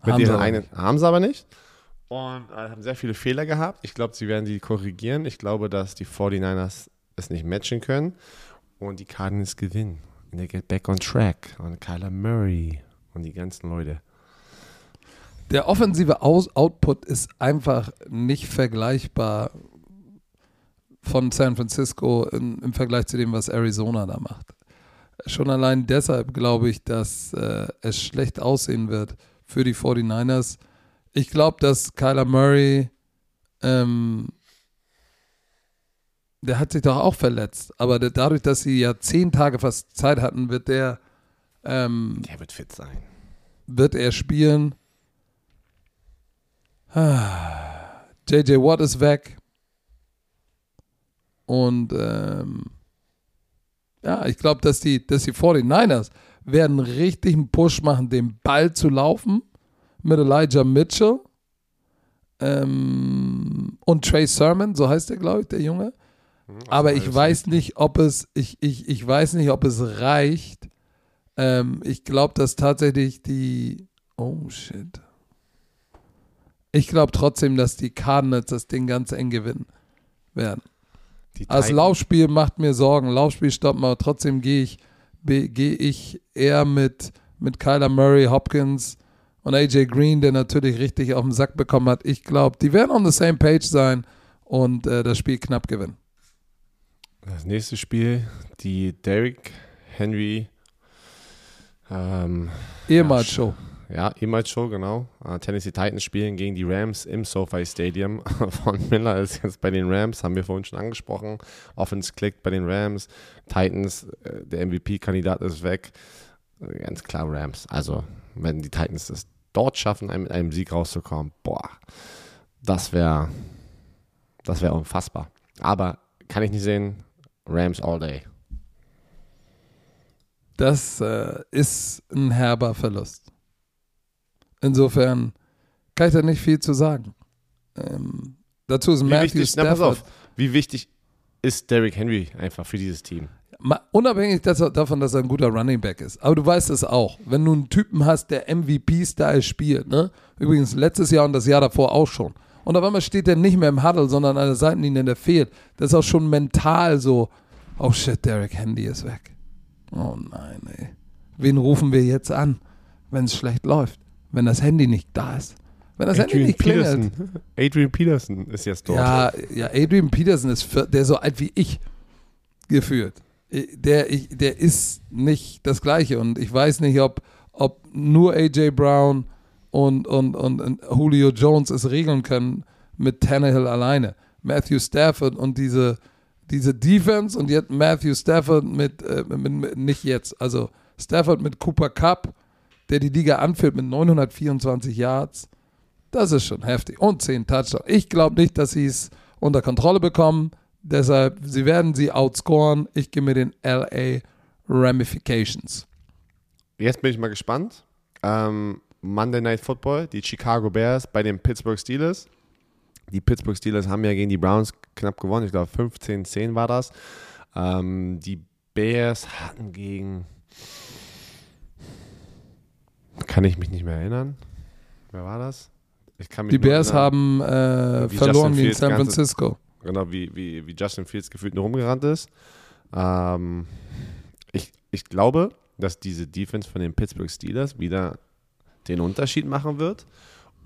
Speaker 2: Mit
Speaker 1: Haben sie
Speaker 2: eigenen, haben sie aber nicht. Und äh, haben sehr viele Fehler gehabt. Ich glaube, sie werden die korrigieren. Ich glaube, dass die 49ers es nicht matchen können. Und die Cardinals gewinnen. Und they get back on track. Und Kyler Murray und die ganzen Leute.
Speaker 1: Der offensive Aus Output ist einfach nicht vergleichbar von San Francisco in, im Vergleich zu dem, was Arizona da macht. Schon allein deshalb glaube ich, dass äh, es schlecht aussehen wird für die 49ers. Ich glaube, dass Kyler Murray, ähm, der hat sich doch auch verletzt, aber der, dadurch, dass sie ja zehn Tage fast Zeit hatten, wird der, ähm,
Speaker 2: Der wird fit sein.
Speaker 1: wird er spielen. Ah, JJ Watt ist weg. Und ähm, ja, ich glaube, dass die, dass die 49ers werden richtig einen Push machen, den Ball zu laufen mit Elijah Mitchell ähm, und Trey Sermon, so heißt der, glaube ich, der Junge. Aber ich weiß nicht, ob es, ich, ich, ich weiß nicht, ob es reicht. Ähm, ich glaube, dass tatsächlich die, oh shit. Ich glaube trotzdem, dass die Cardinals das Ding ganz eng gewinnen werden.
Speaker 2: Titans-
Speaker 1: Laufspiel macht mir Sorgen. Laufspiel stoppen, aber trotzdem gehe ich, gehe ich eher mit, mit Kyler Murray, Hopkins und AJ Green, der natürlich richtig auf den Sack bekommen hat. Ich glaube, die werden on the same page sein und äh, das Spiel knapp gewinnen.
Speaker 2: Das nächste Spiel, die Derrick Henry, ähm,
Speaker 1: Ehemals
Speaker 2: Ja,
Speaker 1: Show.
Speaker 2: ja, ehemals schon, genau. Äh, Tennessee Titans spielen gegen die Rams im SoFi Stadium. Von Miller ist jetzt bei den Rams, haben wir vorhin schon angesprochen. Offense klickt bei den Rams. Titans, äh, der MVP-Kandidat ist weg. Ganz klar Rams. Also, wenn die Titans es dort schaffen, mit einem Sieg rauszukommen, boah, das wäre das wäre unfassbar. Aber kann ich nicht sehen, Rams all day.
Speaker 1: Das äh, ist ein herber Verlust. Insofern kann ich da nicht viel zu sagen. Ähm, dazu ist
Speaker 2: Wie
Speaker 1: Matthew
Speaker 2: wichtig, na, pass
Speaker 1: Stafford.
Speaker 2: auf, wie wichtig ist Derrick Henry einfach für dieses Team?
Speaker 1: Ma- Unabhängig dass er- davon, dass er ein guter Running Back ist. Aber du weißt es auch. Wenn du einen Typen hast, der MVP-Style spielt, ne? Übrigens letztes Jahr und das Jahr davor auch schon. Und auf einmal steht der nicht mehr im Huddle, sondern an der Seitenlinie, der fehlt. Das ist auch schon mental so. Oh shit, Derek Handy ist weg. Oh nein, ey. Wen rufen wir jetzt an, wenn es schlecht läuft? Wenn das Handy nicht da ist? Wenn das Handy nicht klingelt?
Speaker 2: Peterson. Adrian Peterson ist jetzt dort.
Speaker 1: Ja, ja, Adrian Peterson ist vier- der ist so alt wie ich gefühlt. Der, ich, der ist nicht das Gleiche und ich weiß nicht, ob, ob nur AJ Brown und, und, und, und Julio Jones es regeln können mit Tannehill alleine. Matthew Stafford und diese, diese Defense und jetzt Matthew Stafford mit, äh, mit, mit, nicht jetzt, also Stafford mit Cooper Cup, der die Liga anführt mit 924 Yards. Das ist schon heftig. Und 10 Touchdowns. Ich glaube nicht, dass sie es unter Kontrolle bekommen. Deshalb, sie werden sie outscoren. Ich gehe mit den LA Ramifications.
Speaker 2: Jetzt bin ich mal gespannt. Ähm, Monday Night Football, die Chicago Bears bei den Pittsburgh Steelers. Die Pittsburgh Steelers haben ja gegen die Browns knapp gewonnen. Ich glaube 15-10 war das. Ähm, die Bears hatten gegen. Kann ich mich nicht mehr erinnern. Wer war das? Ich kann mich
Speaker 1: Die Bears haben äh,
Speaker 2: Wie
Speaker 1: verloren gegen
Speaker 2: Fields
Speaker 1: San
Speaker 2: ganze-
Speaker 1: Francisco.
Speaker 2: Genau, wie, wie, wie Justin Fields gefühlt nur rumgerannt ist. Ähm, ich, ich glaube, dass diese Defense von den Pittsburgh Steelers wieder den Unterschied machen wird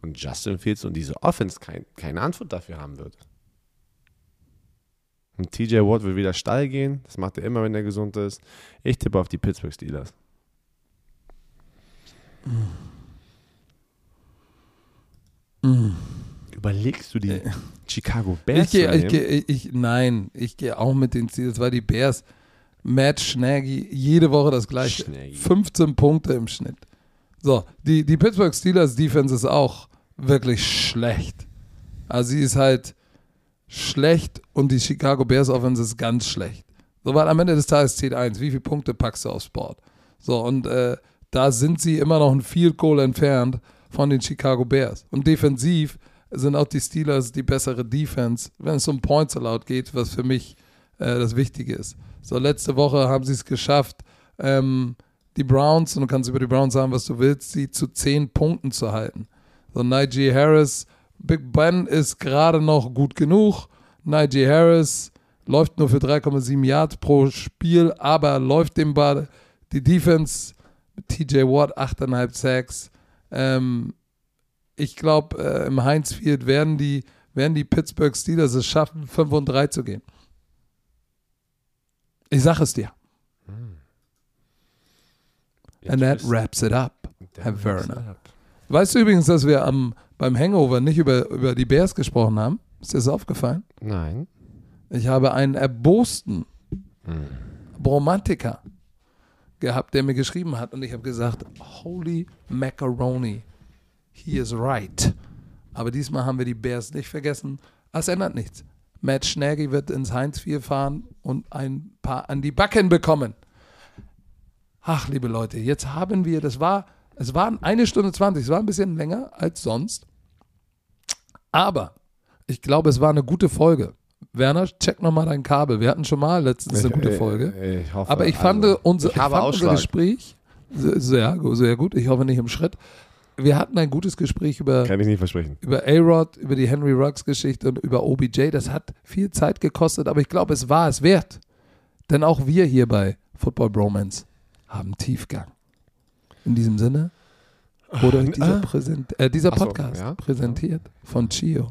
Speaker 2: und Justin Fields und diese Offense kein, keine Antwort dafür haben wird. Und TJ Watt will wieder steil gehen. Das macht er immer, wenn er gesund ist. Ich tippe auf die Pittsburgh Steelers. Überlegst du die
Speaker 1: Äh.
Speaker 2: Chicago Bears
Speaker 1: Ich gehe,
Speaker 2: zu
Speaker 1: ich gehe, ich, nein, ich gehe auch mit den Steelers, weil die Bears, Matt Schnaggy, jede Woche das gleiche.
Speaker 2: Schnaggy.
Speaker 1: 15 Punkte im Schnitt. So, die, die Pittsburgh Steelers Defense ist auch wirklich schlecht. Also sie ist halt schlecht und die Chicago Bears Offense ist ganz schlecht. So, weil am Ende des Tages zählt eins, wie viele Punkte packst du aufs Board? So, und äh, da sind sie immer noch ein Field Goal entfernt von den Chicago Bears. Und defensiv sind auch die Steelers die bessere Defense, wenn es um Points allowed geht, was für mich äh, das Wichtige ist. So, letzte Woche haben sie es geschafft, ähm, die Browns, und du kannst über die Browns sagen, was du willst, sie zu zehn Punkten zu halten. So, Najee Harris, Big Ben ist gerade noch gut genug. Najee Harris läuft nur für 3,7 Yards pro Spiel, aber läuft den Ball. Die Defense mit TJ Watt 8,5 Sacks. Ähm, ich glaube, äh, im Heinz Field werden die, werden die Pittsburgh Steelers es schaffen, 5 und 3 zu gehen. Ich sag es dir. And that wraps it up, Herr Werner. Weißt du übrigens, dass wir am, beim Hangover nicht über, über die Bears gesprochen haben? Ist dir das aufgefallen?
Speaker 2: Nein.
Speaker 1: Ich habe einen erbosten Romantiker gehabt, der mir geschrieben hat und ich habe gesagt, holy macaroni, he is right. Aber diesmal haben wir die Bears nicht vergessen. Es ändert nichts. Matt Schnaggy wird ins Heinz 4 fahren und ein paar an die Backen bekommen. Ach, liebe Leute, jetzt haben wir, das war, es war eine Stunde 20, es war ein bisschen länger als sonst. Aber ich glaube, es war eine gute Folge. Werner, check nochmal dein Kabel. Wir hatten schon mal letztens eine gute Folge.
Speaker 2: Ich, hoffe,
Speaker 1: Aber ich fand,
Speaker 2: also,
Speaker 1: unser,
Speaker 2: ich
Speaker 1: fand unser. Gespräch sehr, sehr, gut. Ich hoffe nicht im Schritt. Wir hatten ein gutes Gespräch über,
Speaker 2: Kann ich nicht versprechen.
Speaker 1: über A-Rod, über die Henry Ruggs Geschichte und über OBJ. Das hat viel Zeit gekostet, aber ich glaube, es war es wert. Denn auch wir hier bei Football Bromance haben Tiefgang. In diesem Sinne wurde euch dieser,
Speaker 2: Ah.
Speaker 1: Präsent, äh, dieser
Speaker 2: Ach so,
Speaker 1: Podcast
Speaker 2: ja.
Speaker 1: präsentiert von Chio.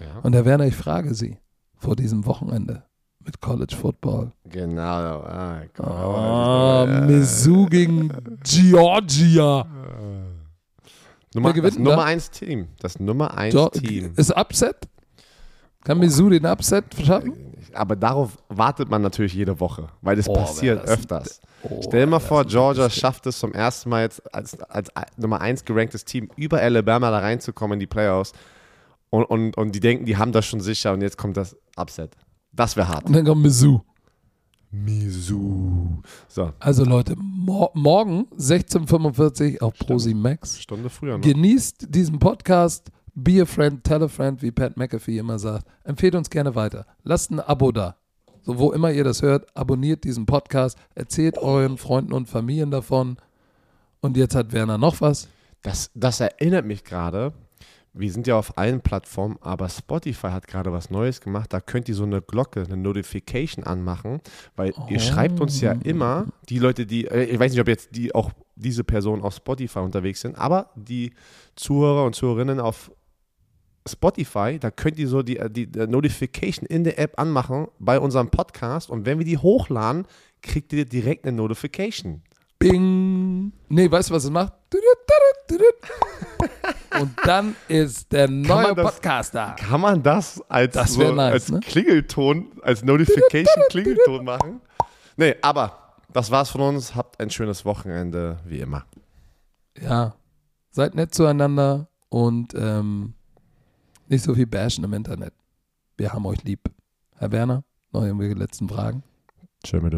Speaker 2: Ja.
Speaker 1: Und Herr Werner, ich frage Sie vor diesem Wochenende mit College Football.
Speaker 2: Genau. Ah,
Speaker 1: Ah,
Speaker 2: äh,
Speaker 1: Mizzou gegen Georgia.
Speaker 2: Nummer,
Speaker 1: Wer gewinnt
Speaker 2: das Nummer
Speaker 1: da?
Speaker 2: 1 Team. Das Nummer 1
Speaker 1: Geo-
Speaker 2: Team.
Speaker 1: Ist Upset? Kann Mizzou den Upset schaffen?
Speaker 2: Aber darauf wartet man natürlich jede Woche, weil das
Speaker 1: Oh,
Speaker 2: passiert
Speaker 1: das-
Speaker 2: öfters.
Speaker 1: Oh,
Speaker 2: Stell dir mal vor, Georgia schafft es zum ersten Mal jetzt als, als Nummer 1 geranktes Team über Alabama da reinzukommen in die Playoffs. Und, und, und die denken, die haben das schon sicher und jetzt kommt das Upset. Das wäre hart.
Speaker 1: Und dann kommt Mizzou.
Speaker 2: Misu. So,
Speaker 1: Also Leute, mor morgen 16.45 auf Prosi Max.
Speaker 2: Stunde früher noch.
Speaker 1: Genießt diesen Podcast. Be a friend, tell a friend, wie Pat McAfee immer sagt. Empfehlt uns gerne weiter. Lasst ein Abo da. So, wo immer ihr das hört, abonniert diesen Podcast. Erzählt euren Freunden und Familien davon. Und jetzt hat Werner noch was.
Speaker 2: Das, das erinnert mich gerade. Wir sind ja auf allen Plattformen, aber Spotify hat gerade was Neues gemacht. Da könnt ihr so eine Glocke, eine Notification anmachen, weil ihr schreibt uns ja immer, die Leute, die, äh, ich weiß nicht, ob jetzt die auch diese Personen auf Spotify unterwegs sind, aber die Zuhörer und Zuhörerinnen auf Spotify, da könnt ihr so die, äh, die, die Notification in der App anmachen bei unserem Podcast und wenn wir die hochladen, kriegt ihr direkt eine Notification.
Speaker 1: Bing. Nee, weißt du, was es macht? Und dann ist der neue
Speaker 2: das-
Speaker 1: Podcast da.
Speaker 2: Kann man das als,
Speaker 1: Das
Speaker 2: so,
Speaker 1: nice,
Speaker 2: als
Speaker 1: ne?
Speaker 2: Klingelton, als Notification-Klingelton machen? Nee, aber das war's von uns. Habt ein schönes Wochenende, wie immer.
Speaker 1: Ja, seid nett zueinander und ähm, nicht so viel bashen im Internet. Wir haben euch lieb. Herr Werner, noch irgendwelche letzten Fragen?
Speaker 2: Tschö mit